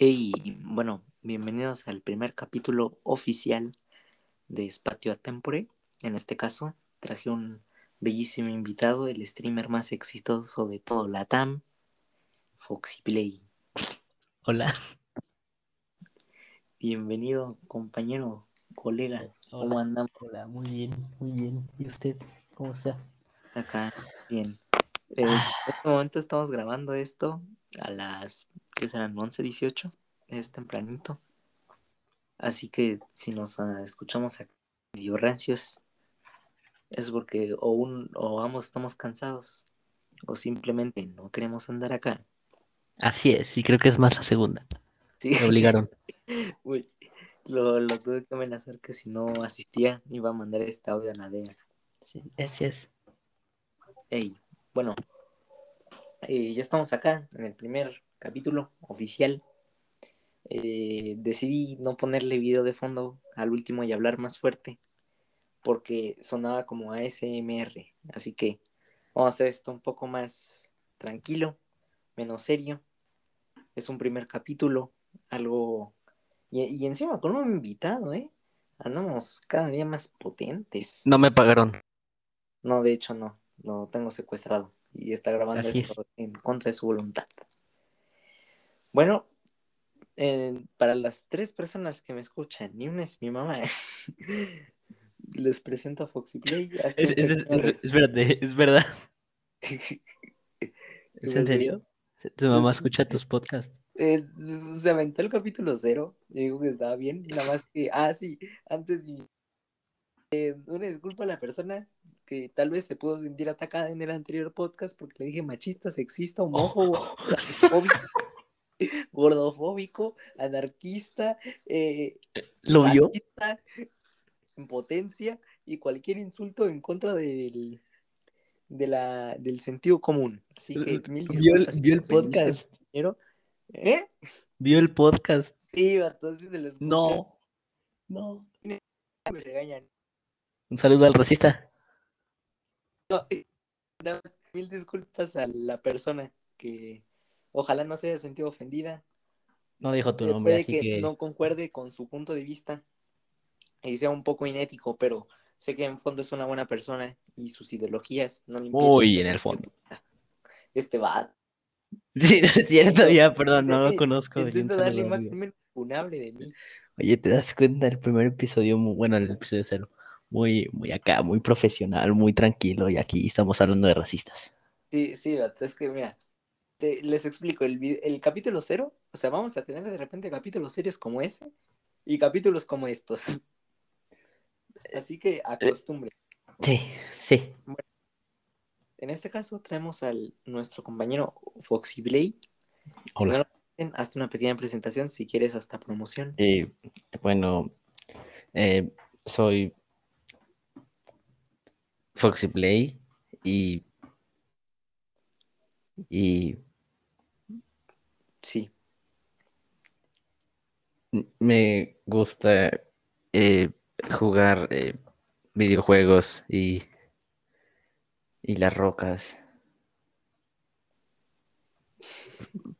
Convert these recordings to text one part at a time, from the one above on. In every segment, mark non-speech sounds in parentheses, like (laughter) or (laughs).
Hey, bueno, bienvenidos al primer capítulo oficial de Espatio Tempore. En este caso, traje un bellísimo invitado, el streamer más exitoso de todo Latam, Foxy Play. Hola. Bienvenido, compañero, colega. ¿Cómo andamos Hola, muy bien, muy bien. ¿Y usted? ¿Cómo está? acá? Bien. Eh, en este momento estamos grabando esto a las, ¿qué serán? 11.18, es tempranito. Así que si nos ah, escuchamos aquí medio rancios, es porque o, un, o ambos estamos cansados o simplemente no queremos andar acá. Así es, y creo que es más la segunda. Sí. Me obligaron. (laughs) Uy, lo, lo tuve que amenazar que si no asistía iba a mandar este audio a la DEA. Sí, así es. Ey, bueno, eh, ya estamos acá en el primer capítulo oficial. Eh, decidí no ponerle video de fondo al último y hablar más fuerte porque sonaba como ASMR. Así que vamos a hacer esto un poco más tranquilo, menos serio. Es un primer capítulo, algo... Y, y encima con un invitado, ¿eh? Andamos cada día más potentes. No me pagaron. No, de hecho no, lo tengo secuestrado y está grabando Así esto en contra de su voluntad. Bueno, eh, para las tres personas que me escuchan, ni una es mi mamá, (laughs) les presento a Foxy Play. Es, es- es- espérate, es verdad. (laughs) ¿Es en serio? ¿Tu mamá escucha tus (laughs) podcasts? Eh, se aventó el capítulo cero y dijo que estaba bien, nada más que, ah, sí, antes eh, una disculpa a la persona que tal vez se pudo sentir atacada en el anterior podcast porque le dije machista, sexista, homófobo, transfóbico, (laughs) gordofóbico, anarquista, eh, ¿Lo vio? en potencia y cualquier insulto en contra del, de la, del sentido común. Así que mil ¿Vio el, vio el podcast? compañero. ¿Eh? ¿Vio el podcast? Sí, entonces se lo escuché. No. No. Me regañan. Un saludo al racista. No, eh, más, mil disculpas a la persona que ojalá no se haya sentido ofendida. No dijo tu Eh, nombre, puede así que, que... no concuerde con su punto de vista y sea un poco inético, pero sé que en fondo es una buena persona y sus ideologías no le impiden Muy en el fondo. Este va. (laughs) Sí, no es cierto, ya, perdón, no lo (laughs) conozco. Intento darle menos funable de mí. Oye, ¿te das cuenta? El primer episodio, bueno, el episodio cero, muy, muy acá, muy profesional, muy tranquilo, y aquí estamos hablando de racistas. Sí, sí, es que mira, te- les explico, el, el capítulo cero, o sea, vamos a tener de repente capítulos serios como ese y capítulos como estos. (laughs) Así que acostumbre. Sí, sí. En este caso traemos al nuestro compañero Foxy Blade. Si Hola. no conocen, hazte una pequeña presentación si quieres hasta promoción. Eh, bueno, eh, soy Foxy Play y, y Sí. me gusta eh, jugar eh, videojuegos y, y las rocas.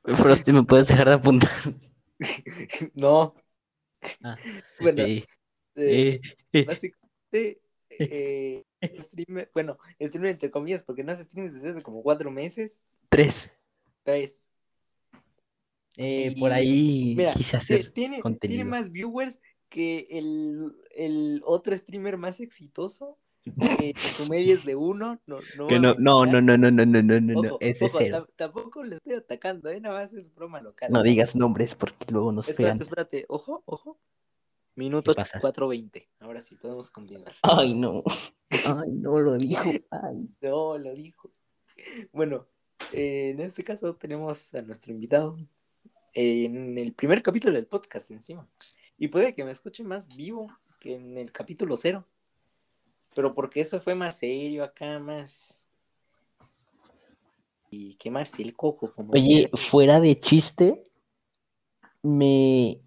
(laughs) Frosty, ¿me puedes dejar de apuntar? (laughs) no. Ah, Bueno, Eh, eh, eh, básicamente, eh, (laughs) streamer, bueno, streamer entre comillas, porque no hace streams desde hace como cuatro meses, tres. tres. Eh, Y, por ahí Mira, hacer tiene, más viewers que el, el otro streamer más exitoso. Que (laughs) su media es de uno. No, no, Que no, no, no, no, no, no, no, no, es cero. tam- tampoco le estoy atacando, ¿eh? Nada más es broma local. No digas nombres porque luego nos pegan. Espérate, espérate. Ojo, ojo. Minuto pasa? 4.20. Ahora sí, podemos continuar. Ay, no. Ay, no lo dijo. Ay. (laughs) No, lo dijo. Bueno, eh, en este caso tenemos a nuestro invitado en el primer capítulo del podcast encima. Y puede que me escuche más vivo que en el capítulo cero. Pero porque eso fue más serio acá, más... Y quemarse el coco como... Oye, fuera de chiste, me,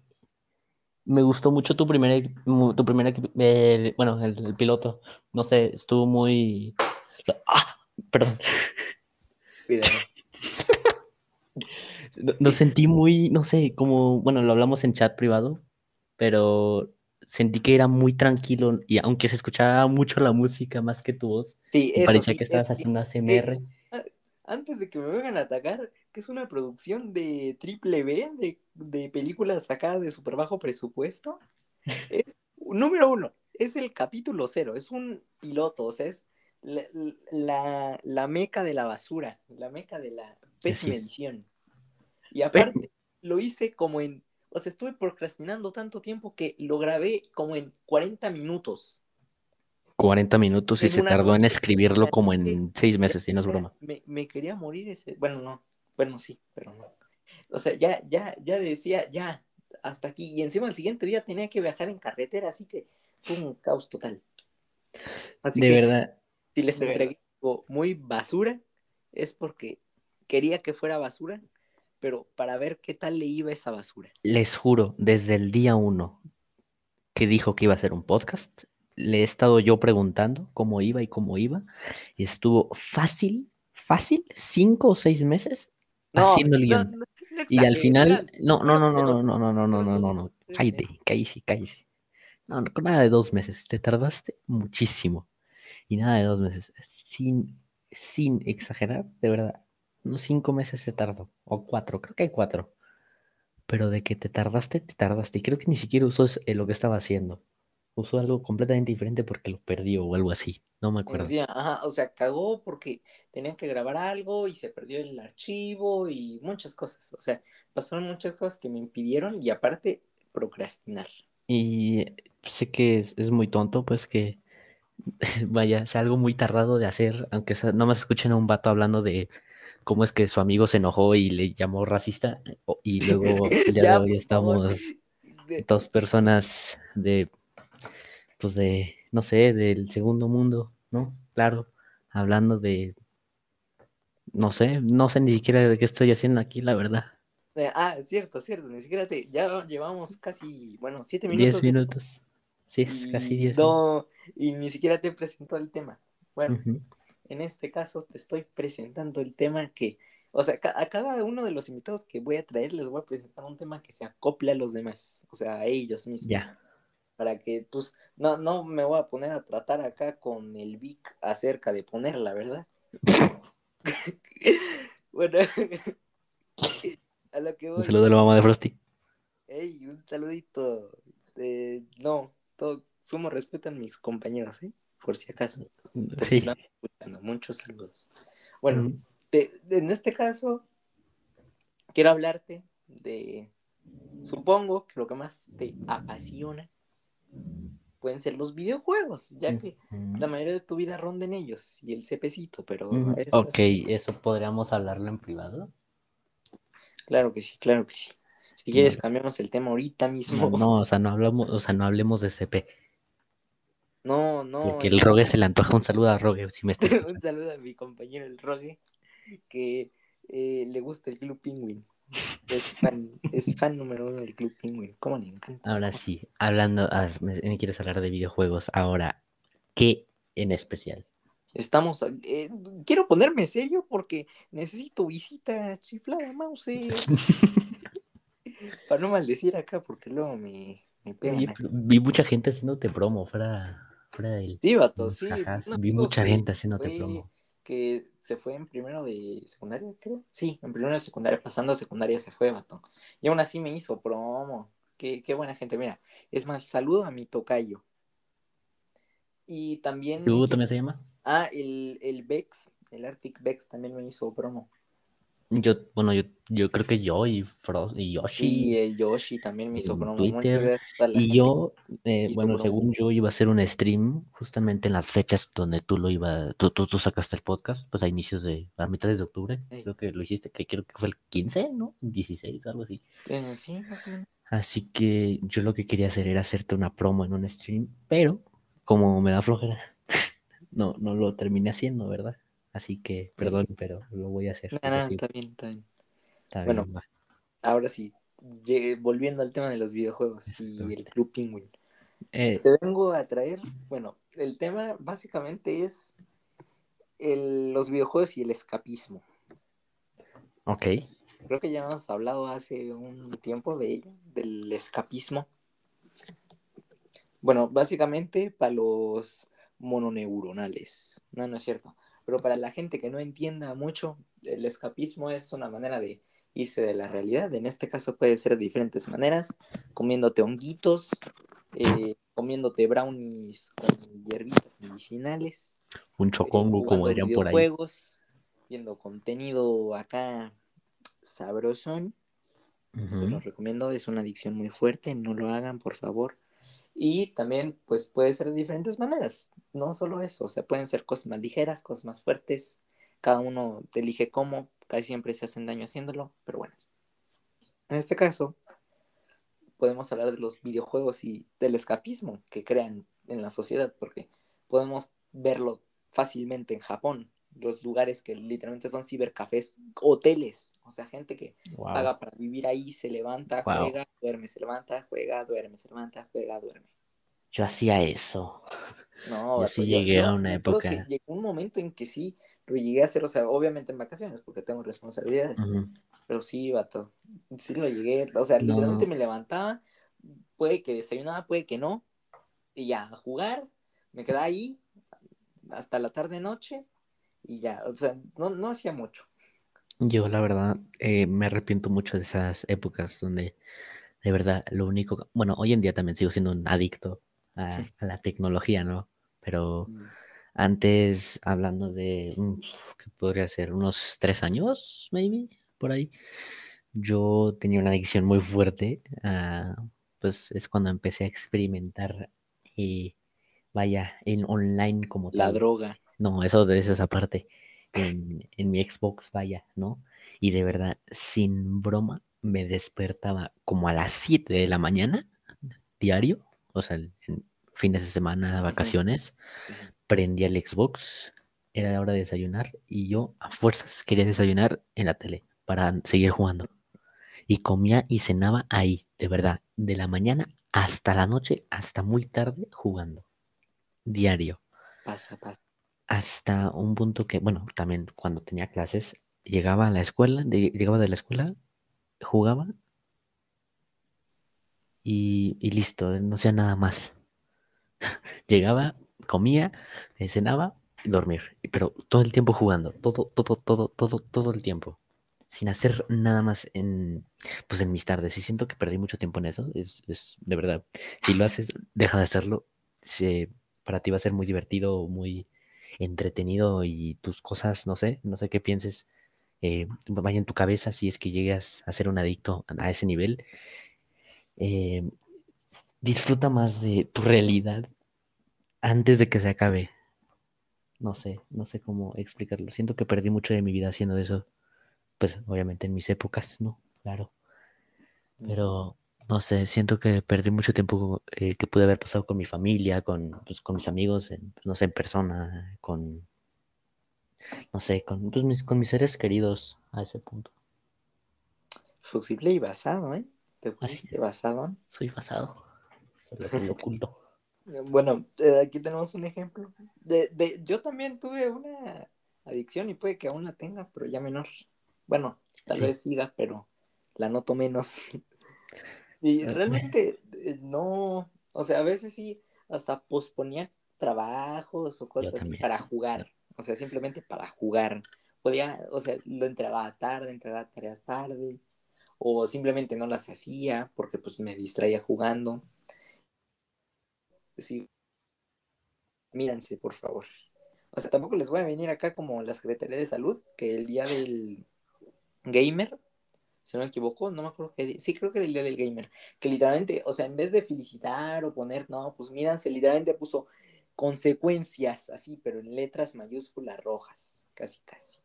me gustó mucho tu primer, tu primer, equi- el- bueno, el, el piloto. No sé, estuvo muy... ¡Ah! Perdón. Lo (laughs) sentí muy, no sé, como, bueno, lo hablamos en chat privado, pero sentí que era muy tranquilo y aunque se escuchaba mucho la música más que tu voz, Sí, me parecía sí, que es estabas haciendo ASMR. Ah, Antes de que me vengan a atacar, que es una producción de triple B, de, de películas sacadas de súper bajo presupuesto, (laughs) es, número uno, es el capítulo cero, es un piloto, o sea, es la, la, la meca de la basura, la meca de la pésima edición. Y aparte, lo hice como en, o sea, estuve procrastinando tanto tiempo que lo grabé como en 40 minutos. 40 minutos y se tardó en escribirlo como en seis meses, si no es broma. me- me quería morir ese. Bueno, no. Bueno, sí, pero no. O sea, ya, ya, ya decía, ya, hasta aquí. Y encima el siguiente día tenía que viajar en carretera, así que fue un caos total. Así De que verdad, si les entregué algo muy basura, es porque quería que fuera basura, pero para ver qué tal le iba esa basura. les juro, desde el día uno que dijo que iba a hacer un podcast, le he estado yo preguntando cómo iba y cómo iba, y estuvo fácil, fácil, cinco o seis meses No, haciendo el guion. no, Y al final, no, no, no, no, no, no, no, no, no, no, no, no, cállate, cállate, cállate. No, no, nada de dos meses, te tardaste muchísimo. Y nada de dos meses, sin, sin exagerar, de verdad, unos cinco meses se tardó, o cuatro, creo que hay cuatro. Pero de que te tardaste, te tardaste. Y creo que ni siquiera usó eh, lo que estaba haciendo. Usó algo completamente diferente porque lo perdió o algo así. No me acuerdo. Ajá, o sea, cagó porque tenían que grabar algo y se perdió el archivo y muchas cosas. O sea, pasaron muchas cosas que me impidieron y aparte procrastinar. Y sé que es, es muy tonto, pues que (laughs) vaya, sea algo muy tardado de hacer, aunque no más escuchen a un vato hablando de cómo es que su amigo se enojó y le llamó racista. Y (laughs) luego el día de Ya, hoy favor. estamos De- dos personas de, pues de, no sé, del segundo mundo, ¿no? Claro, hablando de, no sé, no sé ni siquiera de qué estoy haciendo aquí, la verdad. eh, ah, cierto, cierto, ni siquiera te, ya llevamos casi, bueno, siete Diez minutos. de- minutos. Sí, es (laughs) casi y diez. no, y ni siquiera te presentó el tema. Bueno, en este caso te estoy presentando el tema que, o sea, a cada uno de los invitados que voy a traer les voy a presentar un tema que se acople a los demás, o sea, a ellos mismos. Ya. Para que, pues, no, no me voy a poner a tratar acá con el Vic acerca de ponerla, ¿verdad? (laughs) bueno, (laughs) a lo que voy. Un saludo a la mamá de Frosty. Ey, un saludito. Eh, no, todo, sumo respeto a mis compañeros, ¿eh? Por si acaso. Por si Sí. escuchando. Muchos saludos. Bueno, en este caso, quiero hablarte de, supongo que lo que más te apasiona pueden ser los videojuegos, ya que la mayoría de tu vida ronda en ellos y el cepecito, pero Ujú. eso Ok, es- ¿eso podríamos hablarlo en privado? claro que sí, claro que sí. Si quieres, cambiamos el tema ahorita mismo. No, no, o sea, no hablamos, o sea, no hablemos de CP, no, no, porque el Rogue se le antoja un saludo a Rogue, si me (laughs) está un saludo a mi compañero el Rogue, que eh, le gusta el Club Penguin. Es fan, es fan número uno del Club Penguin. ¿Cómo le encanta? Ahora sí, hablando, ah, me, me quieres hablar de videojuegos, ahora, ¿qué en especial? Estamos. eh, quiero ponerme serio porque necesito visita chiflada, mouse. (laughs) Para no maldecir acá, porque luego me, me pegan. Vi mucha gente haciéndote promo fuera, fuera del... Sí, vato, sí. vi mucha que gente haciéndote fue- promo. Que se fue en primero de secundaria, creo. Sí, en primero de secundaria, pasando a secundaria se fue, vato. Y aún así me hizo promo. Qué, qué buena gente. Mira, es más, saludo a mi tocayo. Y también. ¿Tú también se llama? Ah, el, el Vex, el Arctic Vex también me hizo promo. Yo, bueno, yo, yo creo que yo y Frost y Yoshi. Y el Yoshi también me hizo en promo. Twitter, Muchas gracias a la Y yo, eh, bueno, según yo iba a hacer un stream justamente en las fechas donde tú lo iba, tú, tú, tú sacaste el podcast, pues a inicios de, a mitades de octubre, Sí. creo que lo hiciste, que creo que fue el 15, ¿no? 16, algo así. Sí, menos. Así que yo lo que quería hacer era hacerte una promo en un stream, pero como me da flojera, (laughs) no, no lo terminé haciendo, ¿verdad? Así que, perdón, pero lo voy a hacer. No, no, sí, está bien, está bien. está bueno, bien. Ahora sí, volviendo al tema de los videojuegos y el. Club Penguin. Eh, Te vengo a traer, bueno, el tema básicamente es el- los videojuegos y el escapismo. ok, creo que ya hemos hablado hace un tiempo de ella, del escapismo. Bueno, básicamente para los mononeuronales. No, no es cierto. Pero para la gente que no entienda mucho, el escapismo es una manera de irse de la realidad. En este caso puede ser de diferentes maneras, comiéndote honguitos, eh, comiéndote brownies con hierbitas medicinales. Un eh, chocongo, como jugando dirían por ahí. videojuegos, viendo contenido acá sabrosón. Se los recomiendo, es una adicción muy fuerte, no lo hagan, por favor. Y también, pues puede ser de diferentes maneras, no solo eso, o sea, pueden ser cosas más ligeras, cosas más fuertes, cada uno elige cómo, casi siempre se hacen daño haciéndolo, pero bueno. En este caso, podemos hablar de los videojuegos y del escapismo que crean en la sociedad, porque podemos verlo fácilmente en Japón, los lugares que literalmente son cibercafés, hoteles, o sea, gente que Wow. paga para vivir ahí, se levanta, Wow. juega, duerme, se levanta, juega, duerme, se levanta, juega, duerme. Yo hacía eso. No, Yo sí llegué yo a una acuerdo que época. llegó un momento en que sí lo llegué a hacer, o sea, obviamente en vacaciones, porque tengo responsabilidades, pero sí, vato, sí lo llegué, o sea, No. literalmente me levantaba, puede que desayunaba, puede que no, y ya, a jugar, me quedaba ahí hasta la tarde noche, y ya, o sea, no, no hacía mucho. Yo, la verdad, eh, me arrepiento mucho de esas épocas donde, de verdad, lo único. Bueno, hoy en día también sigo siendo un adicto a, a la tecnología, ¿no? Pero Y- antes, hablando de. mm, ¿Qué podría ser? Unos tres años, maybe, por ahí. Yo tenía una adicción muy fuerte. a, pues es cuando empecé a experimentar, eh, vaya, en online como La tal. droga. No, eso de esa parte. En, en mi Xbox, vaya, ¿no? Y de verdad, sin broma, me despertaba como a las 7 de la mañana, diario, o sea, en fines de semana, vacaciones, prendía el Xbox, era la hora de desayunar y yo a fuerzas quería desayunar en la tele para seguir jugando. Y comía y cenaba ahí, de verdad, de la mañana hasta la noche, hasta muy tarde jugando, diario Pasa, pasa. Hasta un punto que, bueno, también cuando tenía clases, llegaba a la escuela, llegaba de la escuela, jugaba y, listo, no hacía nada más. (laughs) Llegaba, comía, eh, cenaba y dormir, pero todo el tiempo jugando, todo, todo, todo, todo, todo el tiempo, sin hacer nada más en, pues en mis tardes. Y siento que perdí mucho tiempo en eso, es, de verdad. Si lo haces, deja de hacerlo. para ti va a ser muy divertido, muy entretenido y tus cosas, no sé, no sé qué pienses, eh, vaya en tu cabeza si es que llegas a ser un adicto a ese nivel. Eh, disfruta más de tu realidad antes de que se acabe. No sé, no sé cómo explicarlo. Siento que perdí mucho de mi vida haciendo eso. Pues obviamente en mis épocas, ¿no? Claro. Pero no sé, siento que perdí mucho tiempo eh, que pude haber pasado con mi familia, con, pues, con mis amigos, en, no sé, en persona, con, no sé, con, pues, mis, con mis seres queridos a ese punto. Fuxible y basado, ¿eh? Te pusiste basado. Soy basado. Lo (laughs) oculto. Bueno, eh, aquí tenemos un ejemplo. De, de, yo también tuve una adicción y puede que aún la tenga, pero ya menor. Bueno, tal Sí. vez siga, pero la noto menos. (laughs) y realmente eh, no, o sea, a veces sí, hasta posponía trabajos o cosas así para jugar. O sea, simplemente para jugar. Podía, o sea, lo entregaba tarde, entregaba tareas tarde. O simplemente no las hacía porque pues me distraía jugando. Sí, mírense, por favor. O sea, tampoco les voy a venir acá como la Secretaría de Salud, que el día del gamer, si no me equivoco, no me acuerdo qué día, sí creo que era el día del gamer, que literalmente, o sea, en vez de felicitar o poner, no, pues míranse, literalmente puso consecuencias, así, pero en letras mayúsculas rojas, casi, casi.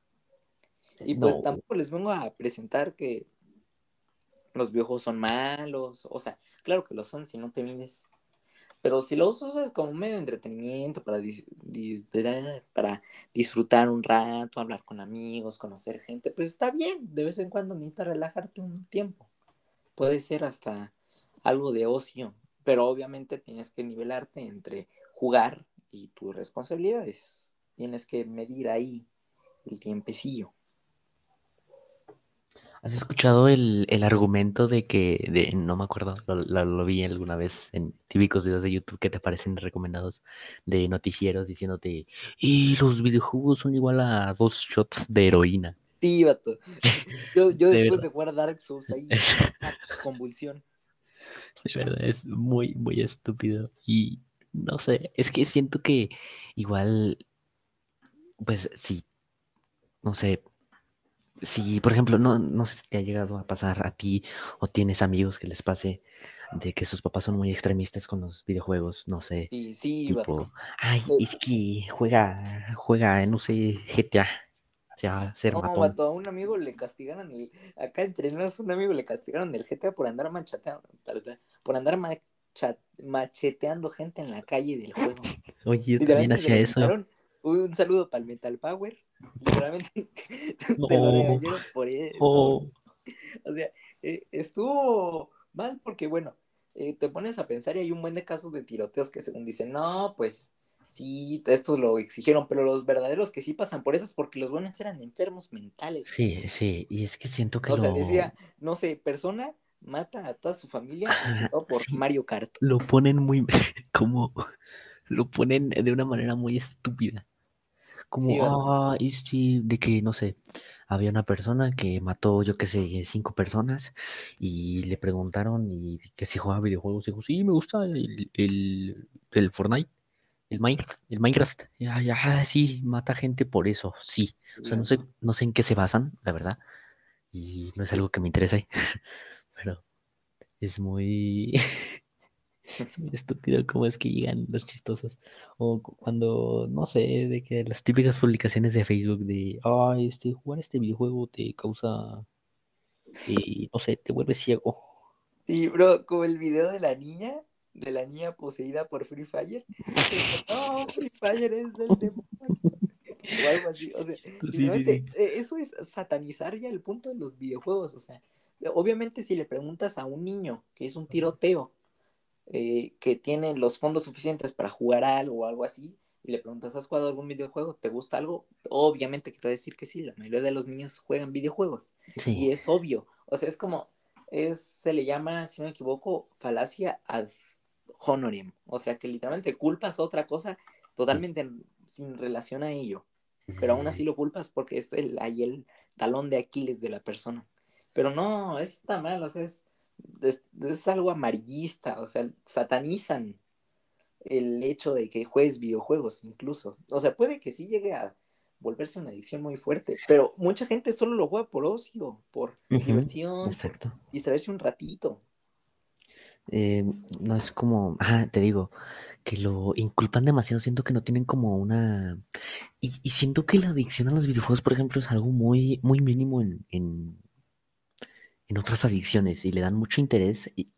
Y pues No. tampoco les vengo a presentar que los videojuegos son malos, o sea, claro que lo son si no te mides. Pero si los usas como medio de entretenimiento, para, dis- para disfrutar un rato, hablar con amigos, conocer gente, pues está bien. De vez en cuando necesitas relajarte un tiempo. Puede ser hasta algo de ocio, pero obviamente tienes que nivelarte entre jugar y tus responsabilidades. Tienes que medir ahí el tiempecillo. ¿Has escuchado el, el argumento de que, de, no me acuerdo, lo, lo- lo vi alguna vez en típicos videos de YouTube que te aparecen recomendados de noticieros diciéndote, y los videojuegos son igual a dos shots de heroína. Sí, vato. Yo, yo (laughs) De después verdad. de jugar Dark Souls ahí, (laughs) una convulsión. De verdad, es muy, muy estúpido. Y no sé, es que siento que igual, pues sí, no sé, si por ejemplo, no, no sé si te ha llegado a pasar a ti o tienes amigos que les pase de que sus papás son muy extremistas con los videojuegos, no sé, Sí, sí, vato. tipo, ay, Eh, es que juega, juega, no sé, GTA, se va a hacer No, matón. vato, a un amigo le castigaron el, acá entre nos, un amigo le castigaron el GTA por andar machateando, por andar macheteando gente en la calle del juego. (laughs) Oye, yo también hacía eso. Un saludo para el Metal Power. Literalmente (laughs) se lo No. regañaron por eso. Oh, O sea, eh, estuvo mal porque, bueno, eh, te pones a pensar y hay un buen de casos de tiroteos que según dicen, no, pues sí, esto lo exigieron, pero los verdaderos que sí pasan por eso es porque los buenos eran enfermos mentales. sí, sí, y es que siento que O sea, lo, decía, no sé, persona mata a toda su familia por Sí. Mario Kart. lo ponen muy, (laughs) como, lo ponen de una manera muy estúpida. Como, Sí, ah, es que, de que, no sé, había una persona que mató, yo qué sé, cinco personas y le preguntaron y que si jugaba videojuegos. Dijo, sí, me gusta el, el, el Fortnite, el Minecraft, el Minecraft. Ya, ya, sí, mata gente por eso, sí. O sea, no sé, no sé en qué se basan, la verdad. Y no es algo que me interese, (laughs) pero es muy, (laughs) (laughs) es muy estúpido cómo es que llegan los chistosos. O cu- cuando, no sé, de que las típicas publicaciones de Facebook de, ay, este, jugar este videojuego te causa, eh, no sé, te vuelve ciego. Sí, bro, como el video de la niña, de la niña poseída por Free Fire. (laughs) No, Free Fire es del demonio. O algo así. O sea, sí, literalmente, eh, eso es satanizar ya el punto de los videojuegos. O sea, obviamente si le preguntas a un niño que es un tiroteo, eh, que tiene los fondos suficientes para jugar algo o algo así, y le preguntas, ¿has jugado algún videojuego? ¿Te gusta algo? Obviamente que te va a decir que sí, la mayoría de los niños juegan videojuegos. Y es obvio. O sea, es como, es, se le llama, si no me equivoco, falacia ad honorem. O sea, que literalmente culpas a otra cosa totalmente sin relación a ello. Pero aún así lo culpas porque es el, ahí el talón de Aquiles de la persona. Pero no, está mal, o sea, es, es, es algo amarillista, o sea, satanizan el hecho de que juegues videojuegos incluso. O sea, puede que sí llegue a volverse una adicción muy fuerte, pero mucha gente solo lo juega por ocio, por Ujú, diversión, exacto. distraerse un ratito. Eh, no es como, ah, te digo, que lo inculpan demasiado, siento que no tienen como una... Y, y siento que la adicción a los videojuegos, por ejemplo, es algo muy, muy mínimo en, en, en otras adicciones y le dan mucho interés y-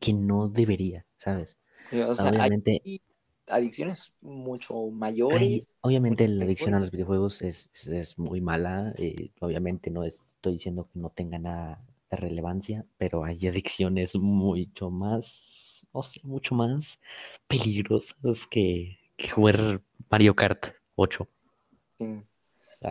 que no debería, ¿sabes? Eh, O sea, hay obviamente, adicciones mucho hay- mayores, obviamente mucho la adicción a los videojuegos es, es, es muy mala, eh, obviamente no estoy diciendo que no tenga nada de relevancia, pero hay adicciones mucho más, o sea, mucho más peligrosas que, que jugar Mario Kart 8, Sí.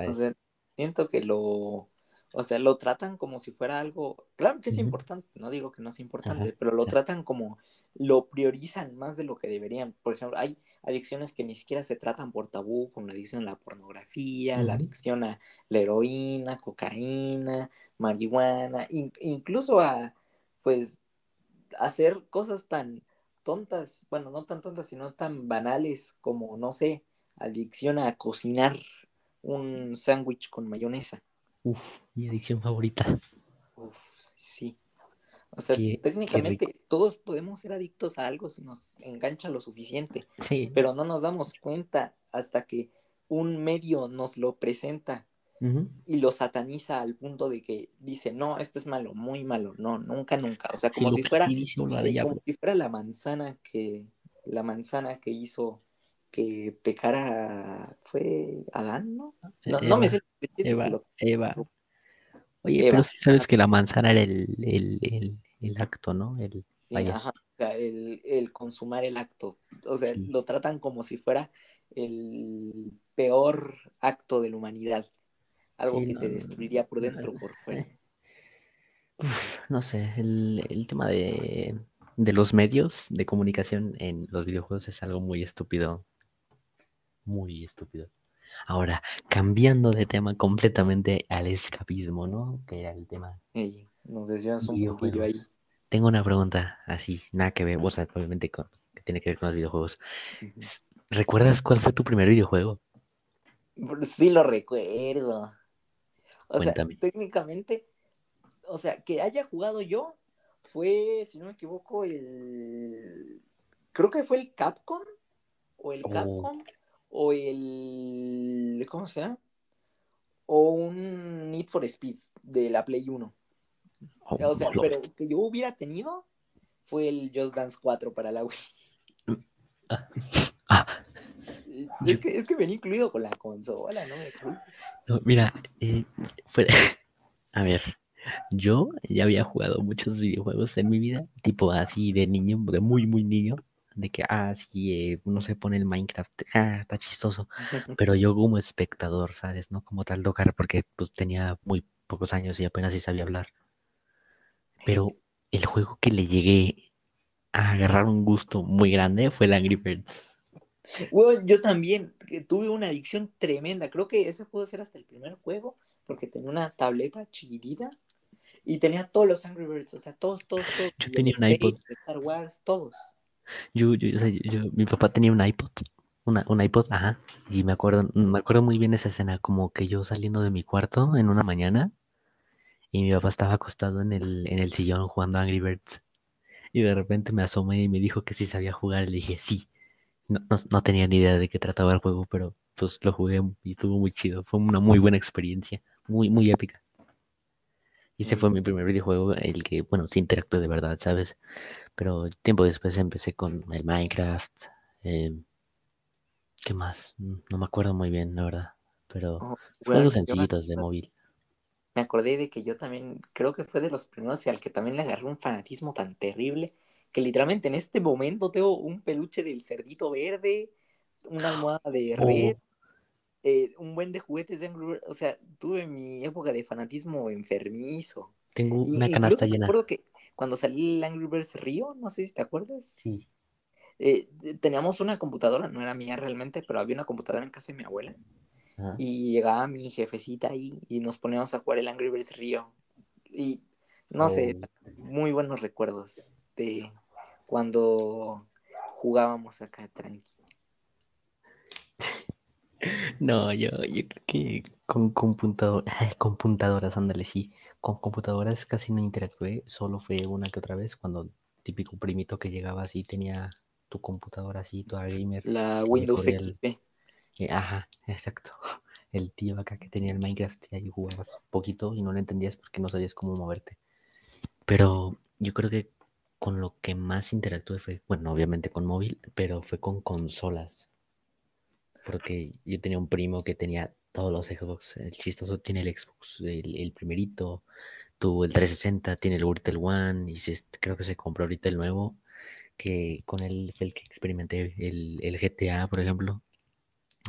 O sea, siento que lo, o sea, lo tratan como si fuera algo, claro que es importante, no digo que no es importante, pero lo tratan como, lo priorizan más de lo que deberían. Por ejemplo, hay adicciones que ni siquiera se tratan por tabú, como la adicción a la pornografía, la adicción a la heroína, cocaína, marihuana, in- incluso a, pues, hacer cosas tan tontas, bueno, no tan tontas, sino tan banales como, no sé, adicción a cocinar un sándwich con mayonesa. Uf, mi adicción favorita. Uf, sí. O sea, Qué, qué rico. técnicamente todos podemos ser adictos a algo si nos engancha lo suficiente, Sí. pero no nos damos cuenta hasta que un medio nos lo presenta y lo sataniza al punto de que dice, no, esto es malo, muy malo, no, nunca, nunca. O sea, como si fuera, como si fuera la manzana que, la manzana que hizo que pecara, fue Adán, ¿no? No, no me sé, Eva, lo Eva. Oye, pero sí sabes que la manzana era el, el, el, el acto, ¿no? El, Sí, ajá, el, el consumar el acto. O sea, sí. lo tratan como si fuera el peor acto de la humanidad. Algo Sí, que no, te destruiría por dentro por fuera. (laughs) Uf, no sé, el, el tema de, de los medios de comunicación en los videojuegos es algo muy estúpido. Muy estúpido. Ahora, cambiando de tema completamente al escapismo, ¿no? Que era el tema nos desviamos un poquillo ahí. Tengo una pregunta así, nada que ver, o sea, obviamente con, que tiene que ver con los videojuegos. ¿Recuerdas cuál fue tu primer videojuego? Sí lo recuerdo. O sea, técnicamente, o sea, que haya jugado yo fue, si no me equivoco, el... Creo que fue el Capcom, o el Oh. Capcom, o el... ¿Cómo se llama? O un Need for Speed de la Play 1. Oh, O sea, pero que yo hubiera tenido fue el Just Dance 4 para la Wii. Ah, Es que, es que venía incluido con la consola, ¿no? Mira, eh, fue- (laughs) a ver, yo ya había jugado muchos videojuegos en mi vida, tipo así de niño, de muy, muy niño, de que, ah, sí, eh, uno se pone el Minecraft, ah, está chistoso, (laughs) pero yo como espectador, ¿sabes? No como tal tocar, porque pues tenía muy pocos años y apenas sí sabía hablar. Pero el juego que le llegué a agarrar un gusto muy grande fue el Angry Birds. Bueno, yo también tuve una adicción tremenda. Creo que ese pudo ser hasta el primer juego, porque tenía una tableta chiquitita y tenía todos los Angry Birds, o sea, todos, todos, todos. Yo tenía un iPod. Star Wars, todos. Yo, yo, yo- mi papá tenía un iPod, una, un iPod, ajá, y me acuerdo, me acuerdo muy bien esa escena, como que yo saliendo de mi cuarto en una mañana y mi papá estaba acostado en el, en el sillón jugando Angry Birds y de repente me asomé y me dijo que sí sabía jugar le dije sí. No, no, no tenía ni idea de qué trataba el juego, pero pues lo jugué y estuvo muy chido, fue una muy buena experiencia, muy, muy épica. Y ese fue mi primer videojuego, el que, bueno, sí interactué de verdad, ¿sabes? Pero tiempo después empecé con el Minecraft. eh, ¿qué más? Mm, No me acuerdo muy bien, la verdad. Pero Oh, juegos bueno, me, sencillitos de móvil. me acordé de que yo también, creo que fue de los primeros y al que también le agarré un fanatismo tan terrible, que literalmente en este momento tengo un peluche del cerdito verde, una (gasps) almohada de red, Oh, eh, un buen de juguetes de Angry o sea, tuve mi época de fanatismo enfermizo. tengo Y una incluso canasta me llena. acuerdo que cuando salió el Angry Birds Río, no sé si te acuerdas, Sí. eh, teníamos una computadora, no era mía realmente, pero había una computadora en casa de mi abuela. Ajá. Y llegaba mi jefecita ahí y nos poníamos a jugar el Angry Birds Río. Y no sé, Oh, muy buenos recuerdos de cuando jugábamos acá tranqui. (laughs) No, yo, yo creo que con computador, (laughs) con computadoras, ándale, sí. Con computadoras casi no interactué, solo fue una que otra vez cuando típico primito que llegaba así tenía tu computadora así, toda gamer, La Windows el, XP. eh, ajá, exacto. (laughs) El tío acá que tenía el Minecraft y ahí jugabas poquito y no lo entendías porque no sabías cómo moverte. Pero yo creo que con lo que más interactué fue, bueno, obviamente con móvil, pero fue con consolas. Porque yo tenía un primo que tenía todos los Xbox. El chistoso tiene el Xbox, el, el primerito, tuvo el 360, tiene el ahorita el One, y se, creo que se compró ahorita el nuevo, que con él fue el que experimenté el, el GTA, por ejemplo.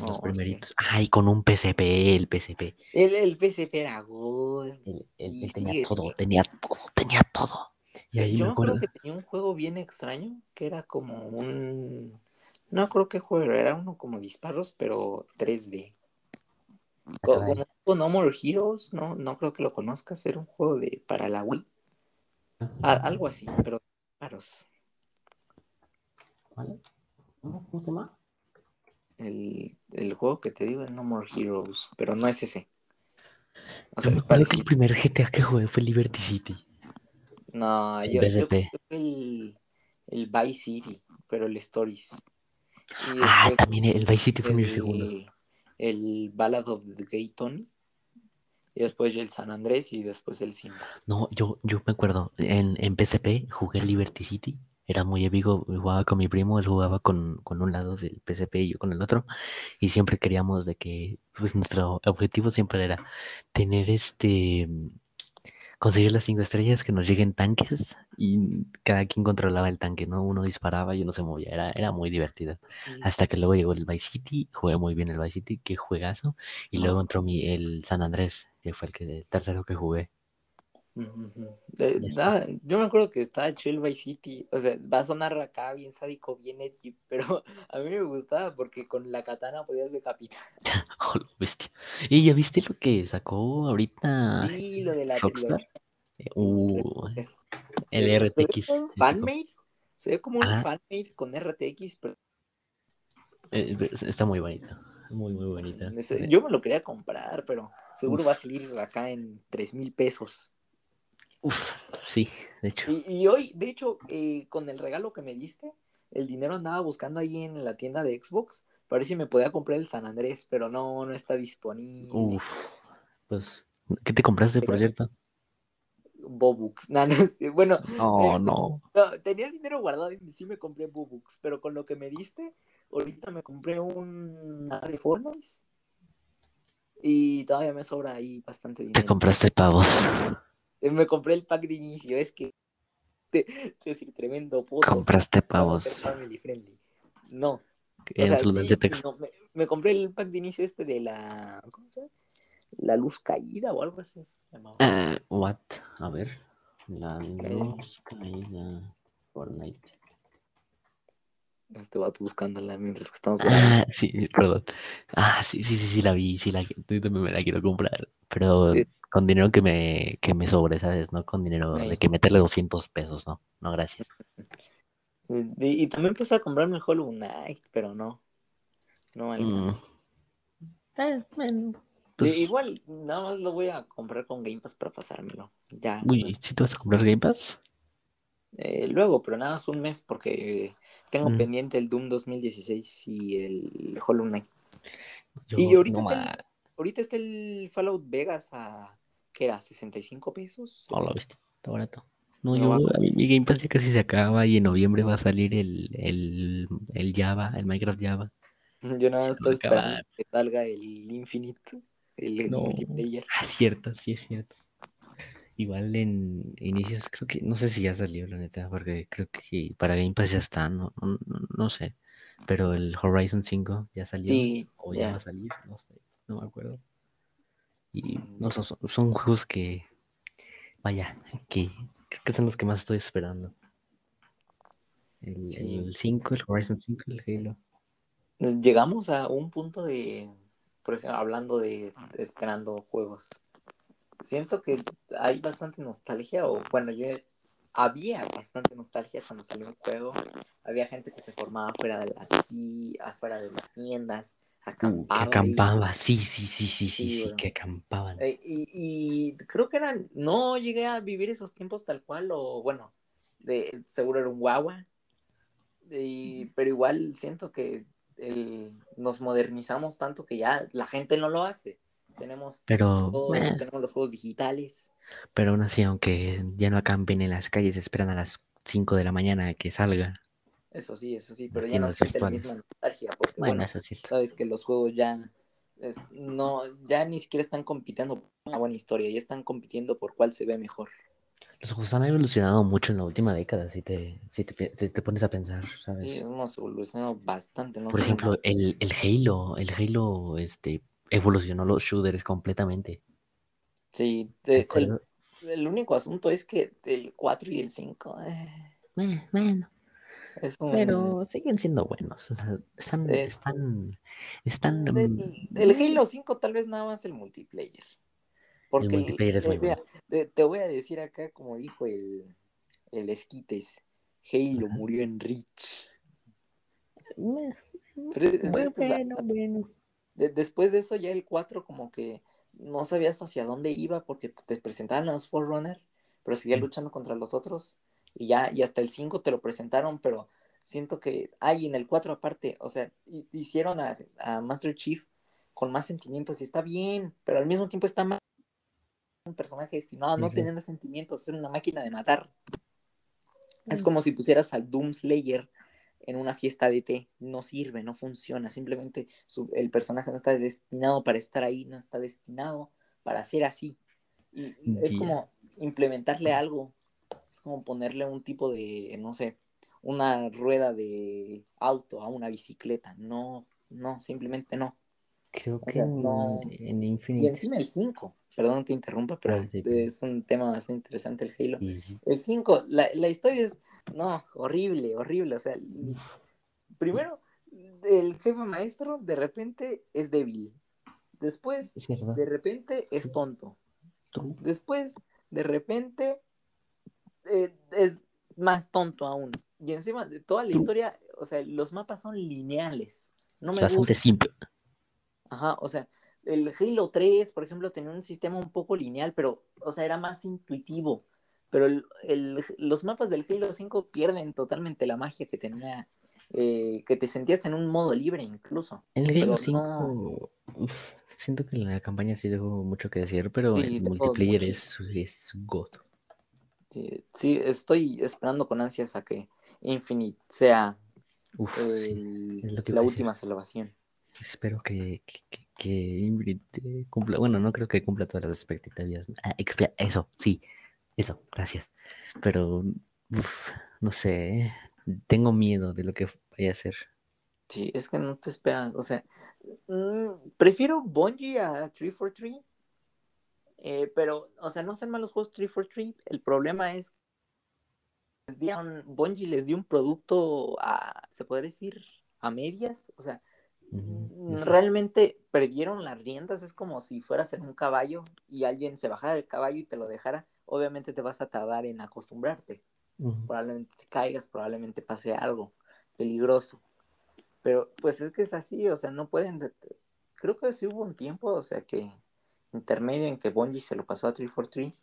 Los Oh, primeritos. Ay, con un PSP, el PSP. El, el PSP era Y él tenía todo, tenía todo, tenía todo. Y ahí Yo me acuerdo. que tenía un juego bien extraño, que era como un... No creo que juego, era uno como disparos, pero 3D. Co- caray. Como tipo No More Heroes, no, no creo que lo conozcas, era un juego de para la Wii. A- algo así, pero disparos. ¿Vale? ¿Cómo se llama? El, el juego que te digo es No More Heroes, pero no es ese. O sea, acuerdo que el primer GTA que jugué fue Liberty City. No, yo, yo creo el, el Vice City, pero el Stories. Y Ah, después también el Vice City fue mi segundo. El, Ballad of the Gay Tony. Y después el San Andrés y después el 5. No, yo, yo me acuerdo, en, en PSP jugué Liberty City, era muy épico, jugaba con mi primo, él jugaba con, con un lado del PSP y yo con el otro, y siempre queríamos de que, pues nuestro objetivo siempre era tener este, conseguir las cinco estrellas, que nos lleguen tanques, y cada quien controlaba el tanque, ¿no? Uno disparaba y uno se movía, era, era muy divertido. Hasta que luego llegó el Vice City, jugué muy bien el Vice City, qué juegazo, y luego entró mi, el San Andrés, que fue el, que, el tercero que jugué. Eh, nada, yo me acuerdo que estaba Chill by City, o sea, va a sonar acá bien sádico, bien edgy, (laughs) pero a mí me gustaba porque con la katana podías decapitar. (laughs) Oh, lo bestia. ¿Y ya viste lo que sacó ahorita Sí, lo de la Rockstar? Eh, Uh, el RTX. fanmade, se ve como un Ajá. fanmade con RTX, pero Eh, está muy bonito. Muy, muy bonita. yo me lo quería comprar, pero seguro va a salir acá en tres mil pesos. Uf, sí, de hecho. Y, y hoy, de hecho, eh, con el regalo que me diste, el dinero andaba buscando ahí en la tienda de Xbox para ver si me podía comprar el San Andrés, pero no, no está disponible. Uf, pues, ¿qué te compraste, por Pero- cierto? Bobux. (laughs) No, no bueno, Oh, eh, no. no, tenía el dinero guardado y sí me compré Bobux, pero con lo que me diste, ahorita me compré un Reformers y todavía me sobra ahí bastante Te dinero. compraste pavos. Eh, Me compré el pack de inicio, es que te, decir tremendo puto. Compraste pavos. No, O sea, sí, no, me, me compré el pack de inicio este de la. ¿Cómo se llama? La luz caída o algo así. se llamaba. Eh, what? A ver. La luz caída. Fortnite. Este vato buscándola mientras que estamos. Ah, sí, perdón. Ah, sí, sí, sí, sí, la vi, sí, la, yo también me la quiero comprar, pero Sí. con dinero que me, que me sobre, ¿sabes? No con dinero de que meterle 200 pesos, no, no, gracias. Y, y también empecé a comprarme el Hollow Knight, pero no. No vale. Mm. Eh, bueno, pues, igual, nada más lo voy a comprar con Game Pass para pasármelo. Ya. uy, ¿sí te vas a comprar Game Pass? Eh, luego, pero nada más un mes porque tengo Mm. pendiente el Doom 2016 y el Hollow Knight. Yo, Y ahorita no está Ahorita está el Fallout Vegas a. ¿Qué era? ¿65 pesos? oh, lo viste, está barato. No, No yo, a- mí mi Game Pass ya casi se acaba y en noviembre va a salir el, el, el Java, el Minecraft Java. (laughs) Yo nada más estoy esperando que salga el Infinite, el, No. multiplayer. Ah, cierto, sí es cierto. Igual en inicios, creo que, no sé si ya salió, la neta, porque creo que para Game Pass ya está, no, no, no- no sé. Pero el Horizon 5 ya salió, Sí, o ya ya. va a salir, no sé, no me acuerdo. Y no, son, son- juegos que, vaya, que creo que son los que más estoy esperando. El, Sí. el 5, el Horizon 5, el Halo. Llegamos a un punto de, por ejemplo, hablando de esperando juegos. Siento que hay bastante nostalgia, o bueno, yo había bastante nostalgia cuando salió un juego. Había gente que se formaba afuera de las afuera de las tiendas, Uh, que acampaba. sí, sí, sí, sí, sí, Sí, que acampaban. Eh, y, y creo que eran, no llegué a vivir esos tiempos tal cual, o bueno, de, seguro era un guagua, y- pero igual siento que el- nos modernizamos tanto que ya la gente no lo hace. Tenemos, Pero, todo- eh, tenemos los juegos digitales. Pero aún así, aunque ya no acampen en las calles, esperan a las 5 de la mañana que salga. Eso sí, eso sí, pero ya no siente la misma nostalgia, porque Bueno, bueno, eso sí. sabes que los juegos ya es- no, ya ni siquiera están compitiendo por una buena historia, ya están compitiendo por cuál se ve mejor. Los juegos han evolucionado mucho en la última década, si te, si te, pi- si te pones a pensar, Sí, ¿sabes? hemos evolucionado bastante, no Por ejemplo, el, el Halo, el Halo este, evolucionó los shooters completamente. Sí, ¿Te te- el, único asunto es que el 4 y el 5 eh, Eh, bueno, es un... pero siguen siendo buenos. o sea, están, Eh, están, están, el, el Halo 5 tal vez nada más el multiplayer. Porque el- multiplayer es muy bueno. te, te voy a decir acá, como dijo el, el Esquites, Halo murió en Pero es- Bueno, bueno, bueno. de- después de eso ya el 4 como que no sabías hacia dónde iba porque te presentaban a los Forerunner, pero seguía luchando contra los otros y ya y hasta el 5 te lo presentaron, pero siento que hay en el 4 aparte, o sea, hi- hicieron a, a Master Chief con más sentimientos y está bien, pero al mismo tiempo está mal un personaje destinado a no tener sentimientos, ser una máquina de matar. Es como si pusieras al Doom Slayer en una fiesta de té. No sirve, no funciona. Simplemente su- el personaje no está destinado para estar ahí, no está destinado para ser así. Y es como implementarle algo. Es como ponerle un tipo de, no sé, una rueda de auto a una bicicleta. No, no, simplemente no. Creo O que sea, no- en Y Infinite encima el 5. perdón que interrumpa, pero Ah, sí, es un tema bastante interesante el Halo. Sí, sí. El 5, la, la historia es, no, horrible, horrible. O sea, primero, el jefe maestro de repente es débil. Después, de repente es tonto. Después, de repente, eh, es más tonto aún. Y encima de toda la historia, o sea, los mapas son lineales. No me Bastante gusta. simple. Ajá, o sea, el Halo 3, por ejemplo, tenía un sistema un poco lineal, pero, o sea, era más intuitivo. Pero el- el- los mapas del Halo 5 pierden totalmente la magia que tenía, eh, que te sentías en un modo libre incluso. El Pero Halo no. 5, uf, siento que la campaña sí dejó mucho que decir, pero Sí, el multiplayer es, es God. Sí, sí, estoy esperando con ansias a que Infinite sea Uf, el- la última salvación. Espero que, que, Ingrid eh, cumpla. Bueno, no creo que cumpla todas las expectativas. Ah, eso, sí, eso, gracias. Pero, uf, no sé, tengo miedo de lo que vaya a ser. Sí, es que no te esperas, o sea, mm, prefiero Bungie a 343, eh, pero, o sea, no hacen malos juegos 343, el problema es que les dieron- Bungie les dio un producto a, se podría decir, a medias, o sea, mm, realmente perdieron las riendas, es como si fueras en un caballo y alguien se bajara del caballo y te lo dejara, obviamente te vas a tardar en acostumbrarte. Probablemente te caigas, probablemente pase algo peligroso. Pero pues es que es así, o sea, no pueden... Creo que sí hubo un tiempo, o sea, que intermedio en que Bungie se lo pasó a 343,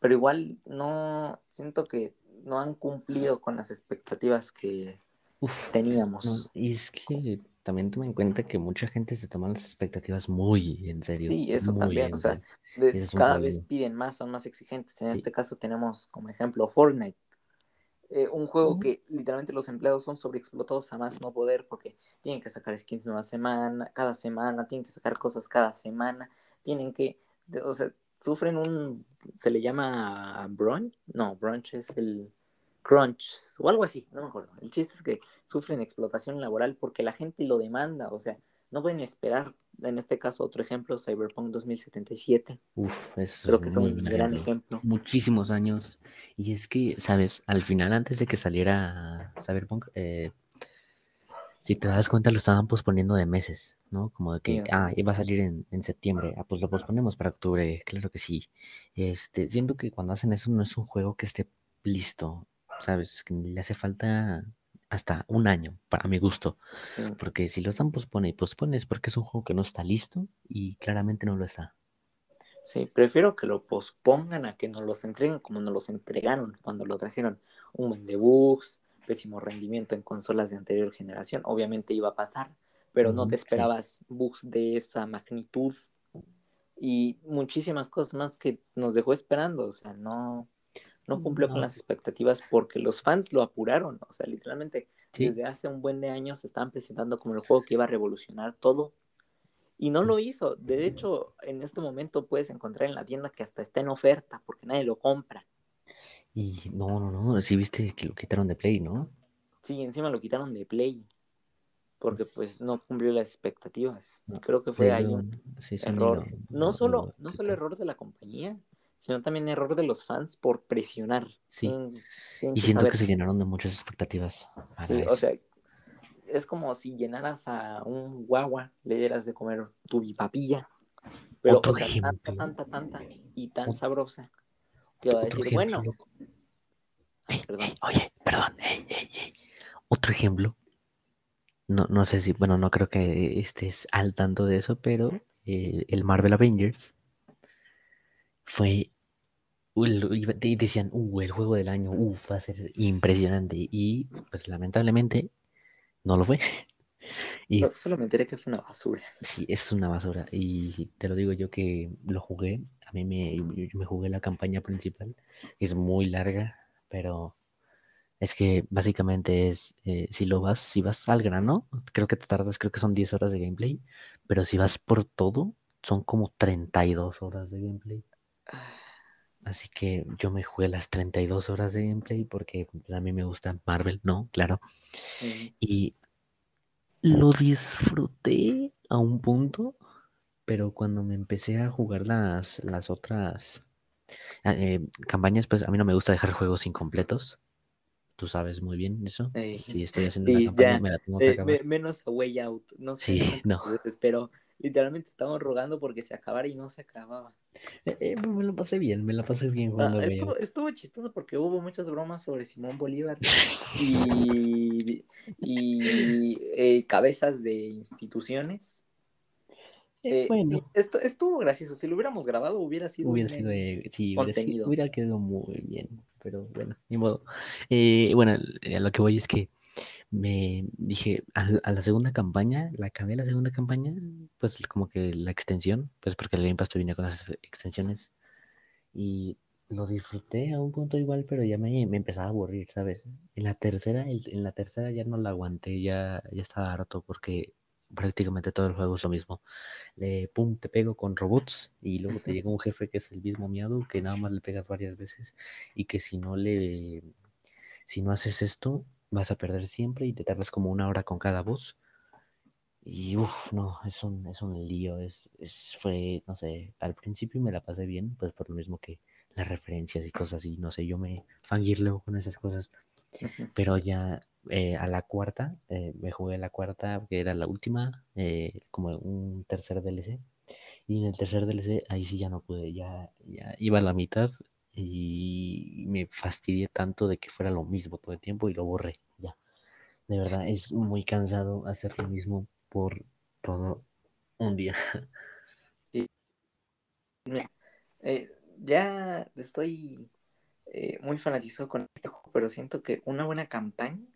pero igual no, siento que no han cumplido con las expectativas que Uf, teníamos. no, y es que también toma en cuenta que mucha gente se toma las expectativas muy en serio. Sí, eso también, o sea, de- es cada vez problema. piden más, son más exigentes. En Sí. este caso tenemos como ejemplo Fortnite, eh, un juego que literalmente los empleados son sobreexplotados a más no poder porque tienen que sacar skins nueva semana, cada semana, tienen que sacar cosas cada semana, tienen que, o sea, sufren un, se le llama brunch, no, brunch es el crunch o algo así, no me acuerdo. El chiste es que sufren explotación laboral porque la gente lo demanda, o sea, no pueden esperar. En este caso, otro ejemplo, Cyberpunk 2077. Uf, eso Creo que es un gran ejemplo. ejemplo. Muchísimos años. Y es que, ¿sabes? Al final, antes de que saliera Cyberpunk, eh, si te das cuenta, lo estaban posponiendo de meses, ¿no? Como de que, Sí. ah, iba a salir en, en septiembre, ah, pues lo posponemos para octubre, claro que sí. Este, siento que cuando hacen eso no es un juego que esté listo, ¿sabes? Que le hace falta hasta un año, para mi gusto. Sí. Porque si lo están pospone y pospone es porque es un juego que no está listo y claramente no lo está. Sí, prefiero que lo pospongan a que nos los entreguen como nos los entregaron cuando lo trajeron. Un buen de bugs, pésimo rendimiento en consolas de anterior generación. Obviamente iba a pasar, pero no te esperabas bugs de esa magnitud y muchísimas cosas más que nos dejó esperando. O sea, no, no cumplió con las expectativas porque los fans lo apuraron. O sea, literalmente Sí. desde hace un buen de años se estaban presentando como el juego que iba a revolucionar todo. Y no lo hizo. De hecho, en este momento puedes encontrar en la tienda que hasta está en oferta porque nadie lo compra. Y no, no, no, sí viste que lo quitaron de Play, ¿no? Sí, encima lo quitaron de Play. Porque pues no cumplió las expectativas. No, Creo que fue ahí un sí, error. No lo- solo, lo no solo error de la compañía, sino también error de los fans por presionar. Sí. Tienen- tienen Y que siento saber. que se llenaron de muchas expectativas Sí, o sea, es como si llenaras a un guagua, le dieras de comer tu bipapilla, pero Otro o sea, tanta, ejemplo. tanta, tanta y tan sabrosa que va a decir, ejemplo. bueno, perdón. ey, oye, perdón. ey, ey, ey. Otro ejemplo. No, no sé si, bueno, no creo que estés al tanto de eso, pero eh, el Marvel Avengers fue. y decían, uh, el juego del año, uh, va a ser impresionante. Y pues lamentablemente no lo fue. Y No, solo me enteré que fue una basura. Sí, es una basura. Y te lo digo yo que lo jugué. A mí me, yo- me jugué la campaña principal. Es muy larga, pero es que básicamente es, eh, si lo vas, si vas al grano, creo que te tardas, creo que son 10 horas de gameplay, pero si vas por todo, son como 32 horas de gameplay. Así que yo me jugué las 32 horas de gameplay porque pues, a mí me gusta Marvel, ¿no? Claro. Y lo disfruté a un punto, pero cuando me empecé a jugar las, las otras ah, eh, campañas, pues a mí no me gusta dejar juegos incompletos. Tú sabes muy bien eso. Ey, Si estoy haciendo una campaña, ya. me la tengo que Eh, acabar. me- menos a Way Out. No sé, Sí, no. desesperó. (laughs) Literalmente estábamos rogando porque se acabara y no se acababa. Eh, eh, pues me lo pasé bien, me la pasé bien Ah, jugando estuvo, estuvo chistoso porque hubo muchas bromas sobre Simón Bolívar (laughs) y, y eh, cabezas de instituciones. Eh, bueno, esto estuvo gracioso. Si lo hubiéramos grabado, hubiera sido hubiera sido, eh, sí, hubiera, sido- contenido. hubiera quedado muy bien, pero bueno, ni modo. Eh, bueno, eh, a lo que voy es que me dije, a, la- a la segunda campaña, la acabé la segunda campaña, pues como que la extensión, pues porque el Game Pass te viene con las extensiones y lo disfruté a un punto igual, pero ya me, me empezaba a aburrir, ¿sabes? En la tercera, el- en la tercera ya no la aguanté, ya, ya estaba harto porque prácticamente todo el juego es lo mismo. Le, pum, te pego con robots y luego te llega un jefe que es el mismo miado, que nada más le pegas varias veces y que si no le, si no haces esto, vas a perder siempre y te tardas como una hora con cada boss. Y uff, no, es un, es un lío, es, es, fue, no sé, al principio me la pasé bien, pues por lo mismo que las referencias y cosas así, no sé, yo me fangirleo con esas cosas, pero ya eh, a la cuarta, eh, me jugué la cuarta, que era la última, eh, como un tercer DLC, y en el tercer DLC ahí sí ya no pude, ya, ya iba a la mitad y me fastidié tanto de que fuera lo mismo todo el tiempo y lo borré, ya. De verdad, es muy cansado hacer lo mismo por todo un día. Mira, eh, ya estoy eh, muy fanatizado con este juego, pero siento que una buena campaña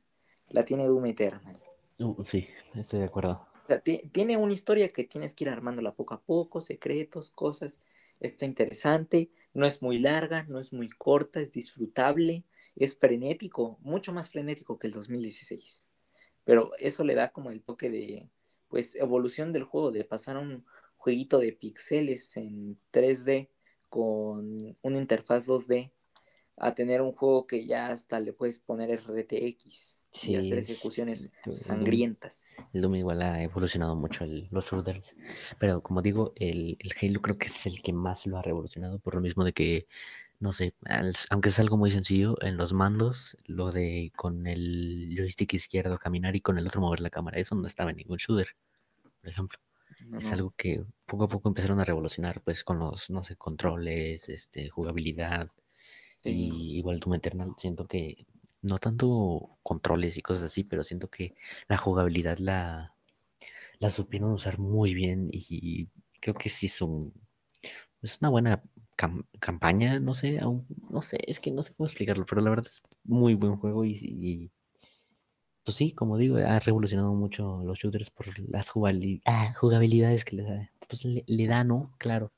la tiene Doom Eternal. Uh, sí, estoy de acuerdo. O sea, ti- tiene una historia que tienes que ir armándola poco a poco, secretos, cosas. Está interesante, no es muy larga, no es muy corta, es disfrutable, es frenético, mucho más frenético que el 2016. Pero eso le da como el toque de, pues, evolución del juego, de pasar a un jueguito de píxeles en 3D con una interfaz 2D a tener un juego que ya hasta le puedes poner RTX y hacer es- ejecuciones el sangrientas. El Doom igual ha evolucionado mucho el- los shooters, pero como digo, el, el Halo creo que es el que más lo ha revolucionado por lo mismo de que, no sé, al- aunque es algo muy sencillo, en los mandos, lo de con el joystick izquierdo caminar y con el otro mover la cámara, eso no estaba en ningún shooter, por ejemplo. No, Es no. algo que poco a poco empezaron a revolucionar, pues con los, no sé, controles, este, jugabilidad. Sí. Y igual Doom Eternal, siento que no tanto controles y cosas así, pero siento que la jugabilidad la, la supieron usar muy bien y creo que sí es un, es una buena cam- campaña, no sé, aún- no sé, es que no sé cómo explicarlo, pero la verdad es muy buen juego y, y, pues sí, como digo, ha revolucionado mucho los shooters por las ah, jugabilidades que le da, pues le, le da, ¿no? Claro,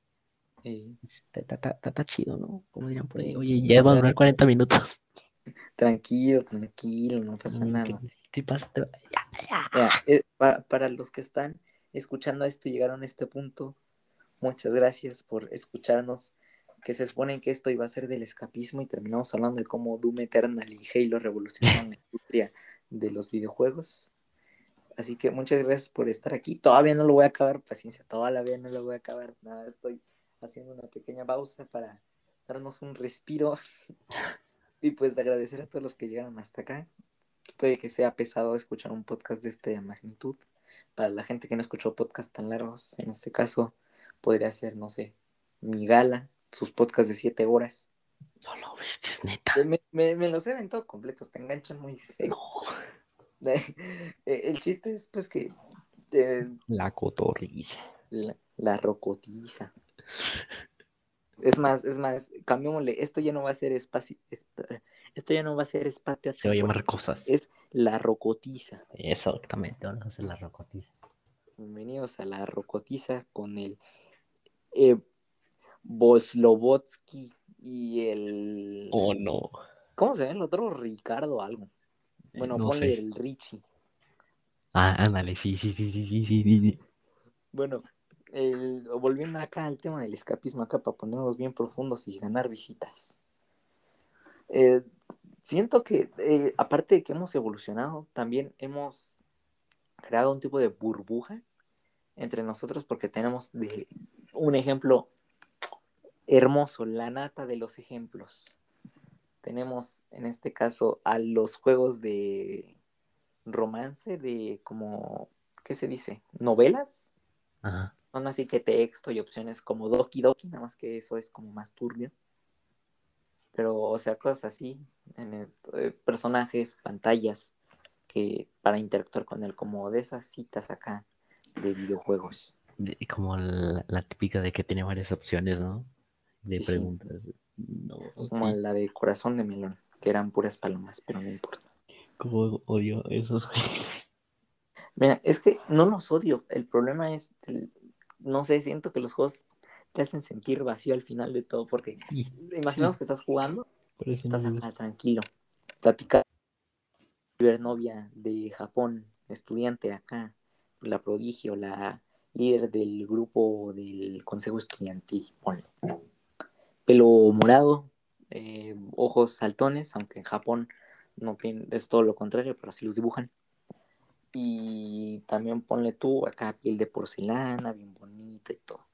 está, chido, ¿no? Como dirían por ahí, oye, ya va a durar 40 minutos. (laughs) Tranquilo, tranquilo, no pasa nada. ¿qué- pasa? Eh, pa- para los que están escuchando esto y llegaron a este punto, muchas gracias por escucharnos. Que se supone que esto iba a ser del escapismo y terminamos hablando de cómo Doom Eternal y Halo revolucionaron la industria de los videojuegos. Así que muchas gracias por estar aquí. Todavía no lo voy a acabar, paciencia, todavía no lo voy a acabar. Nada, estoy haciendo una pequeña pausa para darnos un respiro. (laughs) y pues de agradecer a todos los que llegaron hasta acá. Puede que sea pesado escuchar un podcast de esta magnitud. Para la gente que no escuchó podcasts tan largos, en este caso podría ser, no sé, mi gala, sus podcasts de 7 horas. No lo viste, es neta. Me, me- me los he aventado completos, te enganchan muy feo. No. (laughs) Eh, El chiste es pues que eh, La cotorriza. la, la rocotiza. Es más, es más, cambiémosle, esto ya no va a ser espacio, esp- esto ya no va a ser espacio Se va a llamar cosas. es la rocotiza. Exactamente, vamos a hacer la rocotiza. Bienvenidos a la rocotiza con el eh, y el. Oh, no. ¿Cómo se ve el otro? Ricardo algo. Eh, bueno, no ponle el Richie. Ah, ándale, sí, sí, sí, sí, sí, sí. Bueno, el, volviendo acá al tema del escapismo, acá para ponernos bien profundos y ganar visitas. Eh, siento que, eh, aparte de que hemos evolucionado, también hemos creado un tipo de burbuja entre nosotros porque tenemos de, un ejemplo hermoso, la nata de los ejemplos. Tenemos en este caso a los juegos de romance, de como, ¿qué se dice? ¿Novelas? Ajá. Son así que texto y opciones como Doki Doki, nada más que eso es como más turbio. Pero, o sea, cosas así, en el- eh, personajes, pantallas, que para interactuar con él, como de esas citas acá de videojuegos. De- como la, la típica de que tiene varias opciones, ¿no? De Sí, sí. preguntas. No, Como sí. la de Corazón de Melón, que eran puras palomas, pero no importa. Como odio esos juegos. Mira, es que no los odio. El problema es, el- no sé, siento que los juegos te hacen sentir vacío al final de todo, porque Sí, imaginamos que estás jugando, estás acá tranquilo, platicando novia de Japón, estudiante acá, la prodigio, la líder del grupo del consejo estudiantil, ponle. Pelo morado, eh, ojos saltones, aunque en Japón no es todo lo contrario, pero así los dibujan. Y también ponle tú acá piel de porcelana, bien bonita y todo.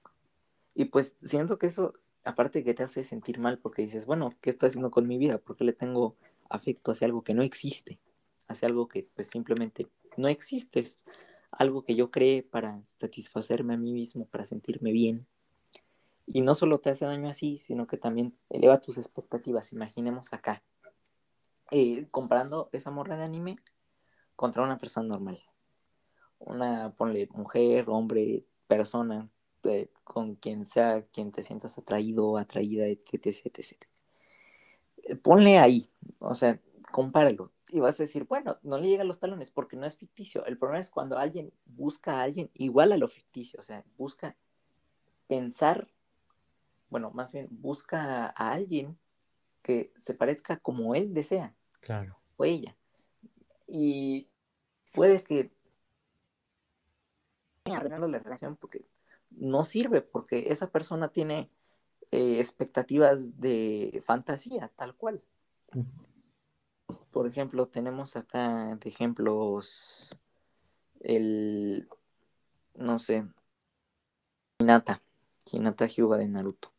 Y pues siento que eso, aparte que te hace sentir mal porque dices, bueno, ¿qué estoy haciendo con mi vida? ¿Por qué le tengo afecto hacia algo que no existe? Hacia algo que pues simplemente no existe. Es algo que yo creé para satisfacerme a mí mismo, para sentirme bien. Y no solo te hace daño así, sino que también eleva tus expectativas. Imaginemos acá, eh, comparando esa morra de anime contra una persona normal. Una, ponle, mujer, hombre, persona, eh, con quien sea, quien te sientas atraído, atraída, etc, etc. Eh, Ponle ahí, o sea, compáralo. Y vas a decir, bueno, no le llega a los talones porque no es ficticio. El problema es cuando alguien busca a alguien igual a lo ficticio, o sea, busca pensar, bueno, más bien busca a alguien que se parezca como él desea Claro. o ella. Y puede que arruinando la relación porque no sirve, porque esa persona tiene eh, expectativas de fantasía, tal cual. Por ejemplo, tenemos acá de ejemplos el, no sé, Hinata, Hinata Hyuga de Naruto.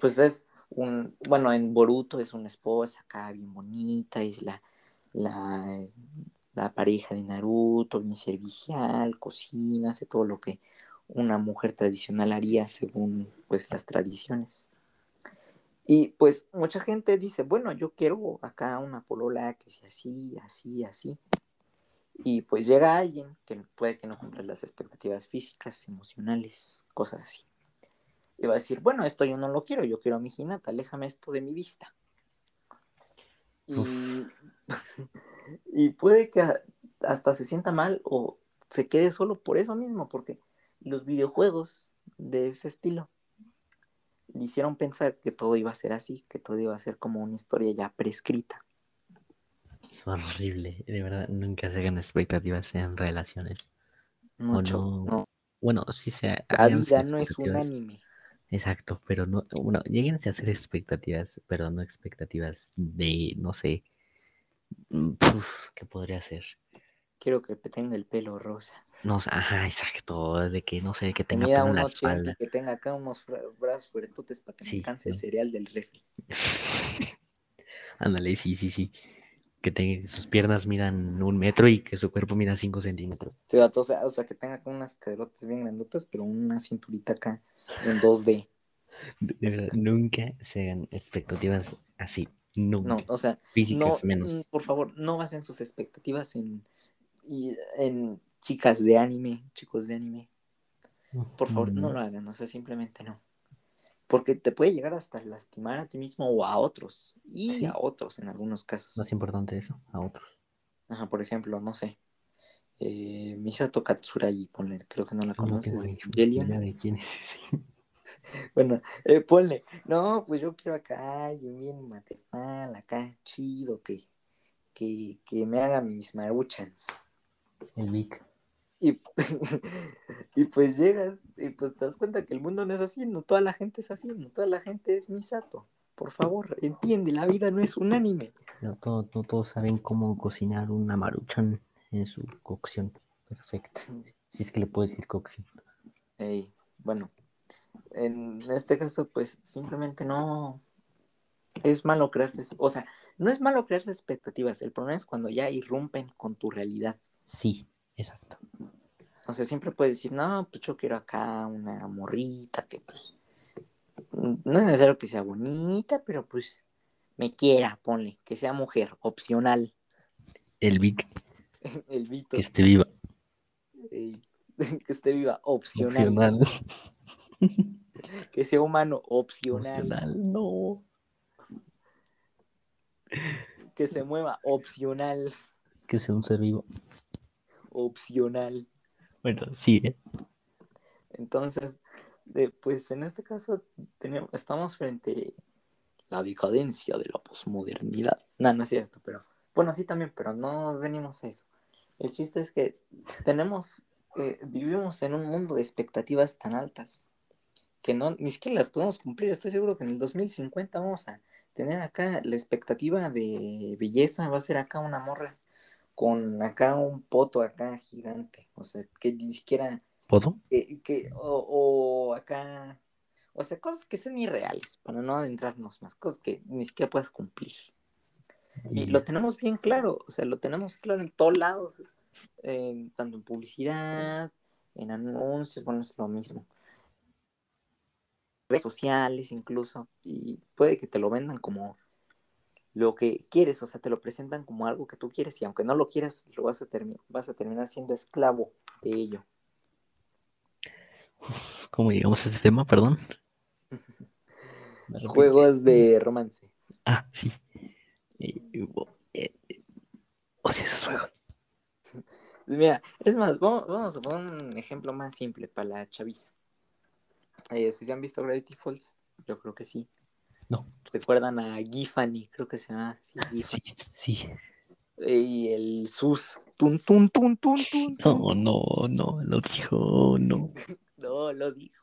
Pues es un, bueno, en Boruto es una esposa acá bien bonita, es la, la, la pareja de Naruto, bien servicial, cocina, hace todo lo que una mujer tradicional haría según pues las tradiciones. Y pues mucha gente dice, bueno, yo quiero acá una polola que sea así, así, así. Y pues llega alguien que puede que no cumpla las expectativas físicas, emocionales, cosas así. Y va a decir, bueno, esto yo no lo quiero, yo quiero a mi Hinata, aléjame esto de mi vista. Y, (laughs) y puede que hasta se sienta mal o se quede solo por eso mismo, porque los videojuegos de ese estilo le hicieron pensar que todo iba a ser así, que todo iba a ser como una historia ya prescrita. Es horrible. De verdad, nunca se hagan expectativas en relaciones. Mucho, no. no. Bueno, sí se La vida no es un anime. Exacto, pero no, bueno, lleguen a hacer expectativas, pero no expectativas de, no sé, mm, puf, ¿qué podría ser? Quiero que tenga el pelo rosa. No sé, ajá, exacto, de que, no sé, que tenga mida pelo en la 80 y espalda. que tenga acá unos brazos fuertotes para que me Sí, alcance el cereal del refri. (laughs) Ándale, sí, sí, sí. Que tenga, sus piernas midan un metro y que su cuerpo mida cinco centímetros. Sí, o, sea, o sea, que tenga acá unas caderotas bien grandotas, pero una cinturita acá en 2D. (laughs) De, verdad, nunca se hagan expectativas así, nunca. No, o sea, no, Físicas menos. mm, por favor, no basen sus expectativas en, en chicas de anime, chicos de anime. Por favor, no lo hagan, o sea, simplemente no. Porque te puede llegar hasta lastimar a ti mismo o a otros. Y Sí. a otros en algunos casos. Más importante eso, a otros. Ajá, por ejemplo, no sé. Eh, Misato Katsuragi, ponle, creo que no la No conoces. de quién es. (laughs) Bueno, eh, ponle, no, pues yo quiero acá, bien maternal, acá, chido, que, que, que me haga mis maruchans. El Vic. Y, (laughs) y pues llegas y pues te das cuenta que el mundo no es así, no toda la gente es así, no toda la gente es Misato. Por favor, entiende, la vida no es un anime. No, todo- no todos saben cómo cocinar una maruchan en su cocción perfecta. Si es que le puedes decir cocción. Ey, bueno, en este caso, pues simplemente no es malo crearse, o sea, no es malo crearse expectativas, el problema es cuando ya irrumpen con tu realidad. Sí, exacto. O sea, siempre puedes decir, no, pues yo quiero acá una morrita que pues no es necesario que sea bonita, pero pues me quiera, ponle, que sea mujer, opcional. El Vic, (laughs) El Vito, que esté viva. (laughs) que esté viva, opcional. Opcional. (laughs) Que sea humano, opcional. Opcional, no. Que se mueva, opcional. Que sea un ser vivo. Opcional. Bueno, ¿eh? Entonces, de- pues en este caso tenemos, estamos frente a la decadencia de la posmodernidad. No, no es cierto, pero bueno, sí también, pero no venimos a eso. El chiste es que tenemos, eh, vivimos en un mundo de expectativas tan altas que no, ni siquiera las podemos cumplir. Estoy seguro que en el 2050 vamos a tener acá la expectativa de belleza, va a ser acá una morra con acá un poto acá gigante, o sea, que ni siquiera ¿Puedo? que, que- o, o acá, o sea, cosas que sean irreales, para no adentrarnos más, cosas que ni siquiera puedas cumplir. Y lo tenemos bien claro, o sea, lo tenemos claro en todos lados, tanto en publicidad, en anuncios, bueno, es lo mismo. Redes sociales incluso, y puede que te lo vendan como lo que quieres, o sea, te lo presentan como algo que tú quieres y aunque no lo quieras, lo vas a, vas a terminar siendo esclavo de ello. ¿Cómo llegamos a este tema? Perdón. (laughs) Juegos de romance. Ah, sí. Eh, bo- eh, eh, O sea, esos juegos. (laughs) Mira, es más, vamos, vamos a poner un ejemplo más simple para la chaviza. Eh, si se han visto Gravity Falls, yo creo que sí. No. Recuerdan a Giffany, creo que se llama así, Giffany. Sí, sí. Y el sus. Tun, tun, tun, tun, tun. No, no, no, lo dijo, no. (laughs) No, lo dijo.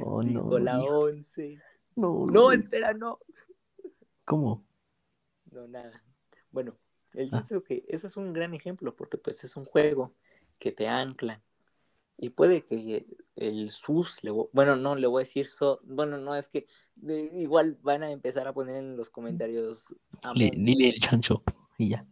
Oh, Dijo no. la dijo. 11. No, No, espera, no. ¿Cómo? No, nada. Bueno, el Ah. es que ese es un gran ejemplo porque pues es un juego que te ancla. Y puede que el sus, le bueno, no, le voy a decir so, bueno, no, es que de- igual van a empezar a poner en los comentarios. Le- dile el chancho y ya.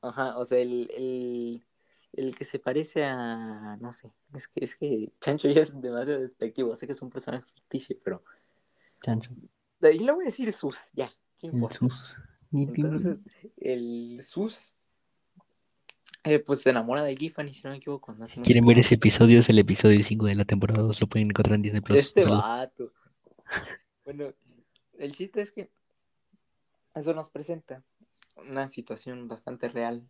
Ajá, o sea, el, el, el que se parece a, no sé, es que, es que Chancho ya es demasiado despectivo, sé que es un personaje ficticio, pero Chancho. ahí le voy a decir sus, ya, ¿qué El importa? sus. Ni- ni- Entonces, el sus, eh, pues se enamora de Giffany, si no me equivoco. no Si quieren ver ese episodio, es el episodio 5 de la temporada 2. Lo pueden encontrar en Disney Plus. Este vato. Bueno, el chiste es que eso nos presenta una situación bastante real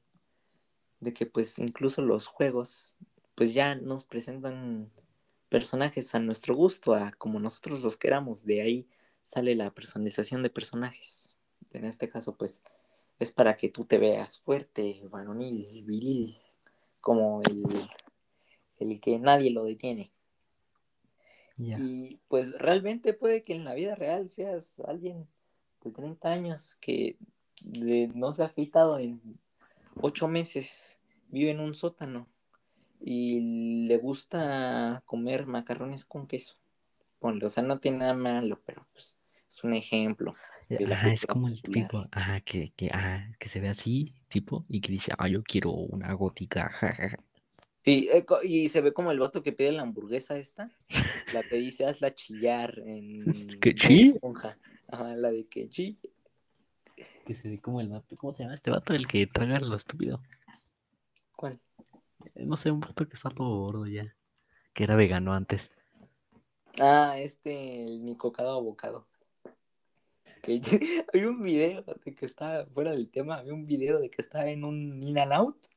de que pues incluso los juegos pues ya nos presentan personajes a nuestro gusto, a como nosotros los queramos. De ahí sale la personalización de personajes. En este caso pues es para que tú te veas fuerte, varonil, viril, como el, el que nadie lo detiene. Y pues realmente puede que en la vida real seas alguien de 30 años que de- no se ha afeitado en 8 meses, vive en un sótano y le gusta comer macarrones con queso. Ponle, o sea, no tiene nada malo, pero pues es un ejemplo. Ajá, es como el popular. tipo, ajá, que, que, ajá, que se ve así, tipo, y que dice, ah, yo quiero una gótica, jajaja. Sí, eh, y se ve como el vato que pide la hamburguesa esta, la que (laughs) dice hazla chillar en ¿Que Bob chi? Esponja. Ajá, la de que chi. Que se ve como el vato, ¿cómo se llama este vato? El que traga lo estúpido. ¿Cuál? Eh, No sé, un vato que está todo gordo ya. Que era vegano antes. Ah, este, el Nicocado Abocado. Que (laughs) había un video de que estaba fuera del tema, había un video de que estaba en un In and Out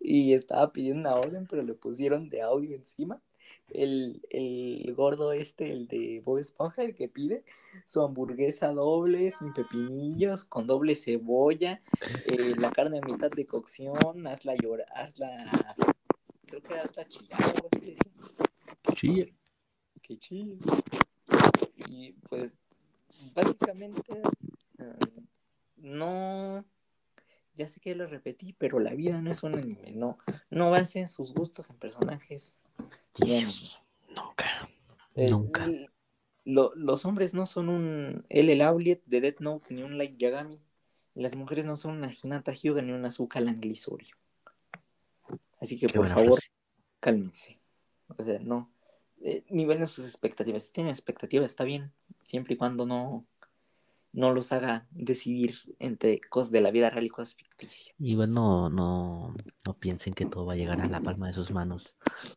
y estaba pidiendo una orden, pero le pusieron de audio encima. El, el gordo este, el de Bob Esponja, el que pide su hamburguesa doble, sin pepinillos, con doble cebolla, eh, la carne a mitad de cocción, hazla llorar, hazla, creo que hazla chillar, algo así. Sí, Qué chido. Y pues básicamente eh, no, ya sé que lo repetí, pero la vida no es un anime, no, no basen sus gustos en personajes. Dios, nunca, Eh, nunca. lo- los hombres no son un L. Lauliet de Death Note ni un Light Yagami. Las mujeres no son una Hinata Hyuga ni una Azuka Langlisorio. Así que Qué por favor, frase. cálmense. O sea, no. Eh, nivelen sus expectativas. Si tienen expectativas, está bien. Siempre y cuando no, no los haga decidir entre cosas de la vida real y cosas ficticias. Igual no, no, no piensen que todo va a llegar a la palma de sus manos,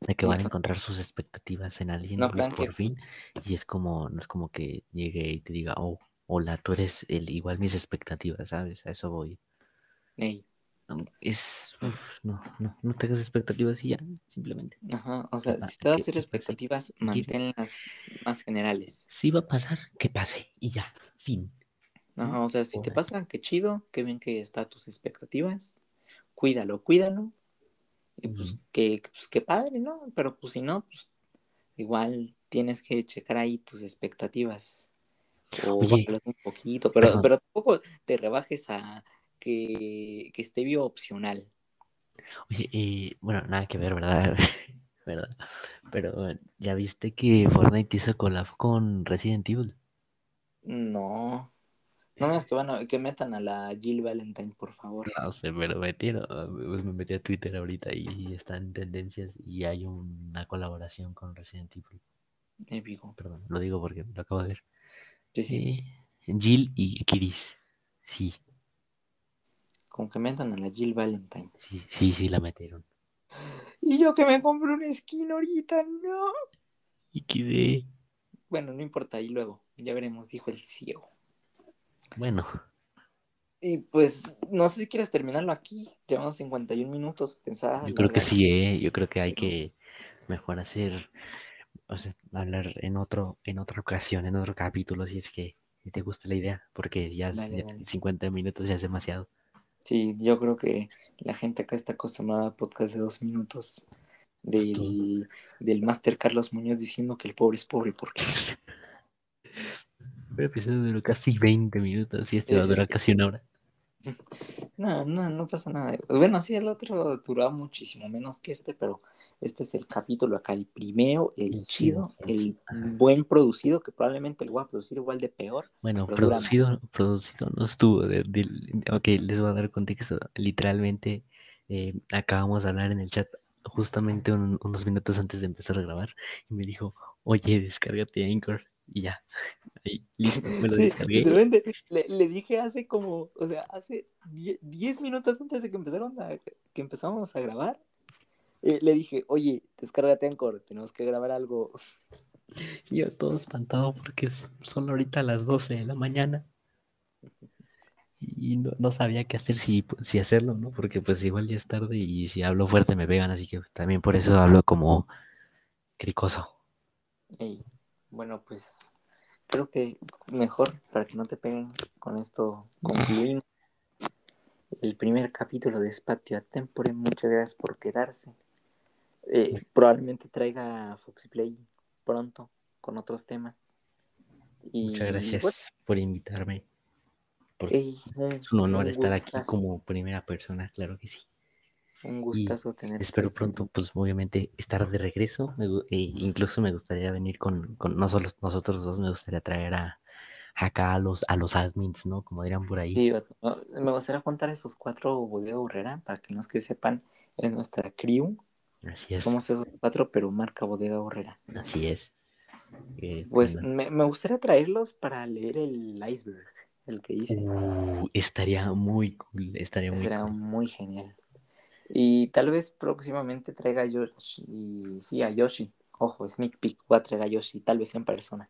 de que van a encontrar sus expectativas en alguien No y por que- fin, y es como, no es como que llegue y te diga, oh, hola, tú eres el igual mis expectativas, ¿sabes? A eso voy. Ey, Es, uf, no, no, no te hagas expectativas y ya, simplemente. ajá, o sea, si te vas a hacer expectativas, que manténlas más generales. Si va a pasar, que pase, y ya, fin. ¿no? Ajá, o sea, si te pasa, qué chido, qué bien que está tus expectativas, cuídalo, cuídalo, y pues que, pues qué padre, ¿no? Pero pues si no, pues igual tienes que checar ahí tus expectativas o Oye, un poquito, pero, perdón. pero tampoco te rebajes a que, que esté bio opcional. Oye, y bueno, nada que ver, ¿verdad? (laughs) ¿Verdad? Pero ya viste que Fortnite hizo collab con Resident Evil. No, no digas que van a, que metan a la Jill Valentine, por favor. No sé, pero metieron, pues me metí a Twitter ahorita y está en tendencias y hay una colaboración con Resident Evil. Épico. Perdón, lo digo porque lo acabo de ver. Sí, sí, Eh, Jill y Kiris. Sí, con que metan a la Jill Valentine. sí, sí, sí la metieron. Y yo que me compré un skin ahorita, no. Y quedé. Bueno, no importa, ahí luego, ya veremos, dijo el ciego. Bueno, Y pues, no sé si quieres terminarlo aquí. Llevamos 51 minutos, pensaba. yo creo que sí, ¿eh? Yo creo que hay que mejor hacer, o sea, hablar en otro, en otra ocasión, en otro capítulo, si es que te gusta la idea, porque ya, Dale, ya dale. 50 minutos ya es demasiado. Sí, yo creo que la gente acá está acostumbrada a podcast de dos minutos del, del Master Carlos Muñoz diciendo que el pobre es pobre porque El episodio duró casi 20 minutos y este va a durar casi una hora. No, no, no pasa nada. Bueno, sí, el otro duraba muchísimo menos que este, pero este es el capítulo acá, el primero, el chido, el Ajá. buen producido, que probablemente lo voy a producir igual de peor. Bueno, producido, producido no estuvo. De, de- ok, les voy a dar contexto. Literalmente, eh, acabamos de hablar en el chat justamente un- unos minutos antes de empezar a grabar y me dijo, oye, descárgate Anchor y ya. (laughs) Ahí, listo, me lo Sí, descargué. literalmente le, le dije hace como, o sea, hace 10 minutos antes de que empezaron a, que empezamos a grabar, eh, le dije, oye, descárgate Anchor, tenemos que grabar algo. Y (laughs) yo todo espantado porque son ahorita las 12 de la mañana. Y no, no sabía qué hacer, si, si hacerlo, ¿no? Porque pues igual ya es tarde y si hablo fuerte me pegan, así que también por eso hablo como cricoso. Ey, bueno, pues creo que mejor para que no te peguen con esto concluimos el primer capítulo de Spatio a Tempore. Muchas gracias por quedarse. Eh, probablemente traiga Foxy Play pronto con otros temas. Y, Muchas gracias bueno, por invitarme. Por- ey, un, es un honor un estar aquí como primera persona, claro que sí. Un gustazo tenerte. Espero pronto, pues obviamente, estar de regreso. Me e incluso me gustaría venir con, con no solo nosotros dos, me gustaría traer a acá a los, a los admins, ¿no? Como dirán por ahí. Sí, me gustaría contar esos cuatro Bodega Horrera para que los que sepan, es nuestra crew. Así es, Somos esos cuatro, pero marca Bodega Horrera. así es. Eh, Pues bueno, me, me gustaría traerlos para leer el iceberg, el que hice. uh, estaría muy cool, estaría muy Será cool. muy genial. Y tal vez próximamente traiga a Yoshi. Y, sí, a Yoshi. Ojo, sneak peek. Voy a traer a Yoshi, tal vez en persona.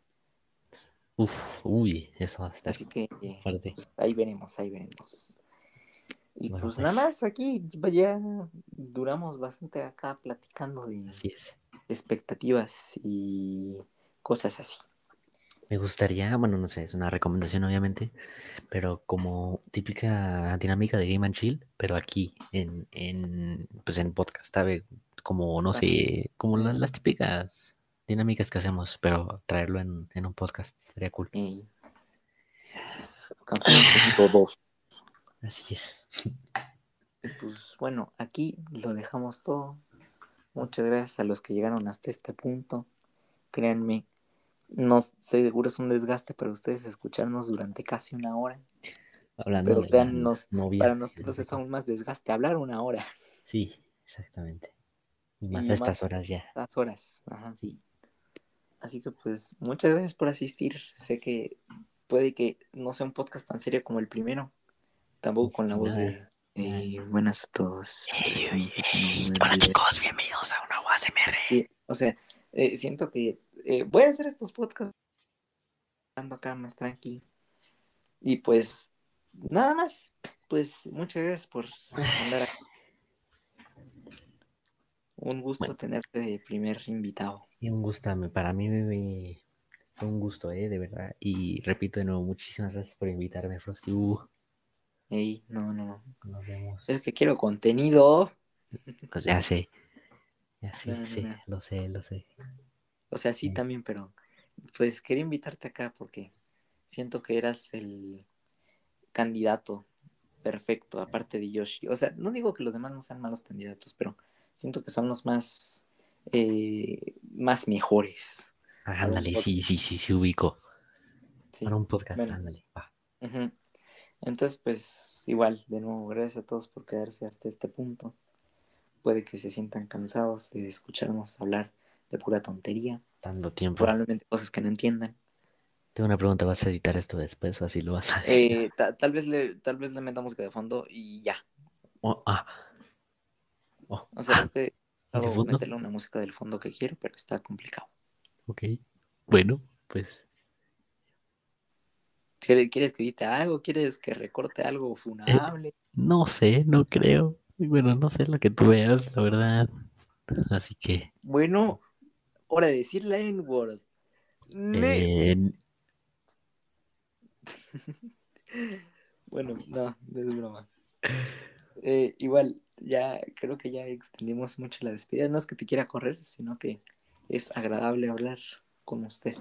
Uf, uy, eso va a estar Así que eh, pues, ahí veremos, ahí veremos. Y Bueno, pues, pues. nada más aquí ya duramos bastante acá platicando de expectativas y cosas así. Me gustaría, bueno, no sé, es una recomendación obviamente, pero como típica dinámica de Game and Chill, pero aquí en, en pues en podcast, ¿sabe? Como, no sé, como la- las típicas dinámicas que hacemos, pero traerlo en, en un podcast sería cool. Café 2. (laughs) Así es. Pues bueno, aquí lo dejamos todo. Muchas gracias a los que llegaron hasta este punto. Créanme, no sé, seguro es un desgaste para ustedes escucharnos durante casi una hora. Hablando Pero créannos, novia, para nosotros es aún más desgaste hablar una hora, Sí, exactamente. Y más Y a estas horas ya. estas horas. Ajá. Sí. Así que pues muchas gracias por asistir. Sé que puede que no sea un podcast tan serio como el primero. Tampoco con la voz de eh, buenas a todos. Hola video". chicos, bienvenidos a una UASMR. Sí, o sea, eh, siento que eh, voy a hacer estos podcasts estando acá más tranqui. Y pues, nada más. Pues muchas gracias por andar aquí. Un gusto Bueno. tenerte de primer invitado. Y un gusto, para mí me, fue un gusto, ¿eh? De verdad. Y repito de nuevo, muchísimas gracias por invitarme, Frosty. Uh, Ey, no, no, no. nos vemos. Es que quiero contenido. Pues ya sé. Ya sé, No, no, sí, no. lo sé, lo sé. O sea, sí Sí. también, pero pues quería invitarte acá porque siento que eras el candidato perfecto, aparte de Yoshi. O sea, no digo que los demás no sean malos candidatos, pero siento que son los más, eh, más mejores. Ah, ándale, sí, sí, sí, sí, ubico. Sí. Para un podcast, Bueno. ándale. va. Entonces, pues igual, de nuevo, gracias a todos por quedarse hasta este punto. Puede que se sientan cansados de escucharnos hablar de pura tontería, Tanto tiempo. probablemente cosas que no entiendan. Tengo una pregunta, ¿vas a editar esto después así lo vas a Eh, ta- tal vez le, tal vez le metamos música de fondo y ya. Oh, ah. Oh, O sea, ah, es que ¿de puedo meterle una música del fondo que quiero, pero está complicado. ok. Bueno, pues ¿Quieres, quieres que edite algo? ¿Quieres que recorte algo funable? no sé, no creo. Bueno, no sé lo que tú veas, la verdad. Así que, Bueno, hora de decir la N-word. Ne- eh, (laughs) Bueno, no, no es broma. Eh, igual, ya creo que ya extendimos mucho la despedida. No es que te quiera correr, sino que es agradable hablar con usted.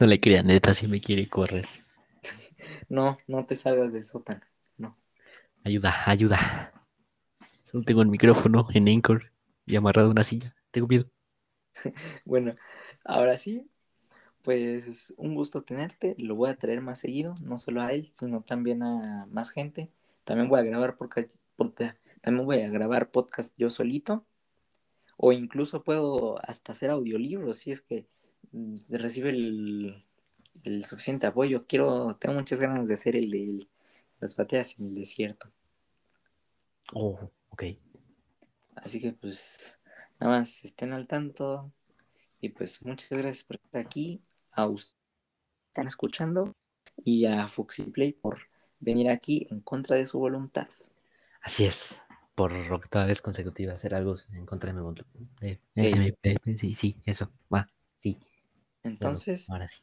no le crean, neta, si me quiere correr. (laughs) No, no te salgas del sótano. No. Ayuda, ayuda. Solo tengo el micrófono en Anchor y amarrado a una silla. Tengo miedo. (laughs) Bueno, ahora sí, pues un gusto tenerte. Lo voy a traer más seguido, no solo a él, sino también a más gente. También voy a grabar podcast, también voy a grabar podcast yo solito. O incluso puedo hasta hacer audiolibros si es que mm, recibe el, el suficiente apoyo. Quiero, tengo muchas ganas de hacer el de las batallas en el desierto. Oh, ok. Así que pues nada más estén al tanto y pues muchas gracias por estar aquí, a ustedes que están escuchando y a Foxy Play por venir aquí en contra de su voluntad. Así es. Por octava vez consecutiva hacer algo en contra de mi voluntad. Eh, eh, eh, eh, sí, sí, eso. Va, sí. Entonces, ahora sí.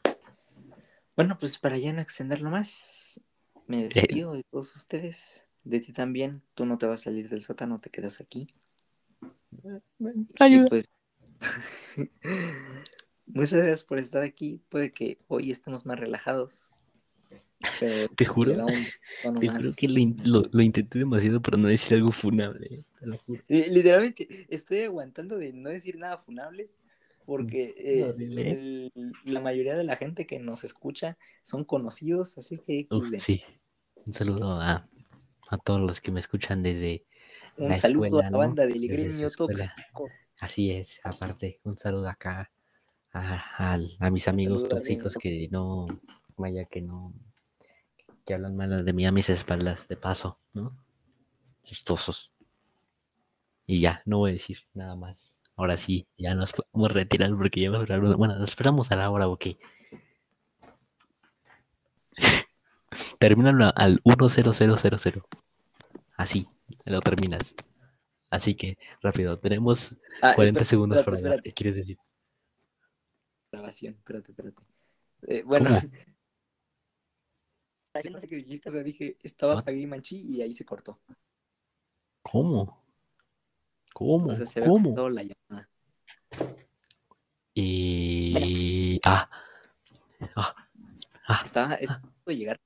bueno, pues para ya no extenderlo más, me despido de todos ustedes, de ti también, tú no te vas a salir del sótano, te quedas aquí. (laughs) Y pues (laughs) muchas gracias por estar aquí, puede que hoy estemos más relajados. Pero Te juro, te juro que lo, in- lo- lo intenté demasiado para no decir algo funable. eh, Te lo juro. Sí, Literalmente, estoy aguantando de no decir nada funable porque eh, Horrible. el- la mayoría de la gente que nos escucha son conocidos, así que Uf, sí. Un saludo a, a todos los que me escuchan desde. Un la saludo escuela, a la ¿no? banda del Desde su gremio tóxico. Así es, aparte, un saludo acá a, a mis amigos saludo tóxicos que no, vaya que no, que hablan mal de mí a mis espaldas, de paso, ¿no? Chistosos. Y ya, no voy a decir nada más. Ahora sí, ya nos podemos retirar porque ya va a durar una- Bueno, nos esperamos a la hora, ok. (laughs) Terminan al 10000. Así, lo terminas. Así que, rápido, tenemos Ah, 40 espérate, segundos para espérate. ¿Qué espérate. quieres decir? Grabación, espérate, espérate. Eh, bueno. (laughs) Así no sé qué dijiste, o sea, dije, estaba What? Pagui Manchi y ahí se cortó. ¿Cómo? ¿Cómo? O sea, se ¿Cómo? cortado la llamada. Y... Ah. Ah. Ah. Estaba, estaba a punto de llegar.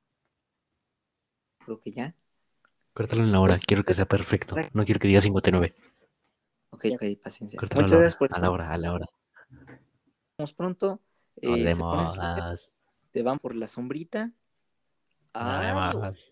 Creo que ya. Córtalo en la hora, Pues, quiero que sea perfecto. No quiero que diga 59. Ok, ok, paciencia. Córtalo Muchas gracias por a la hora, a la hora. Nos vemos pronto. Nos Eh, se ponen van por la sombrita. Nos Adiós.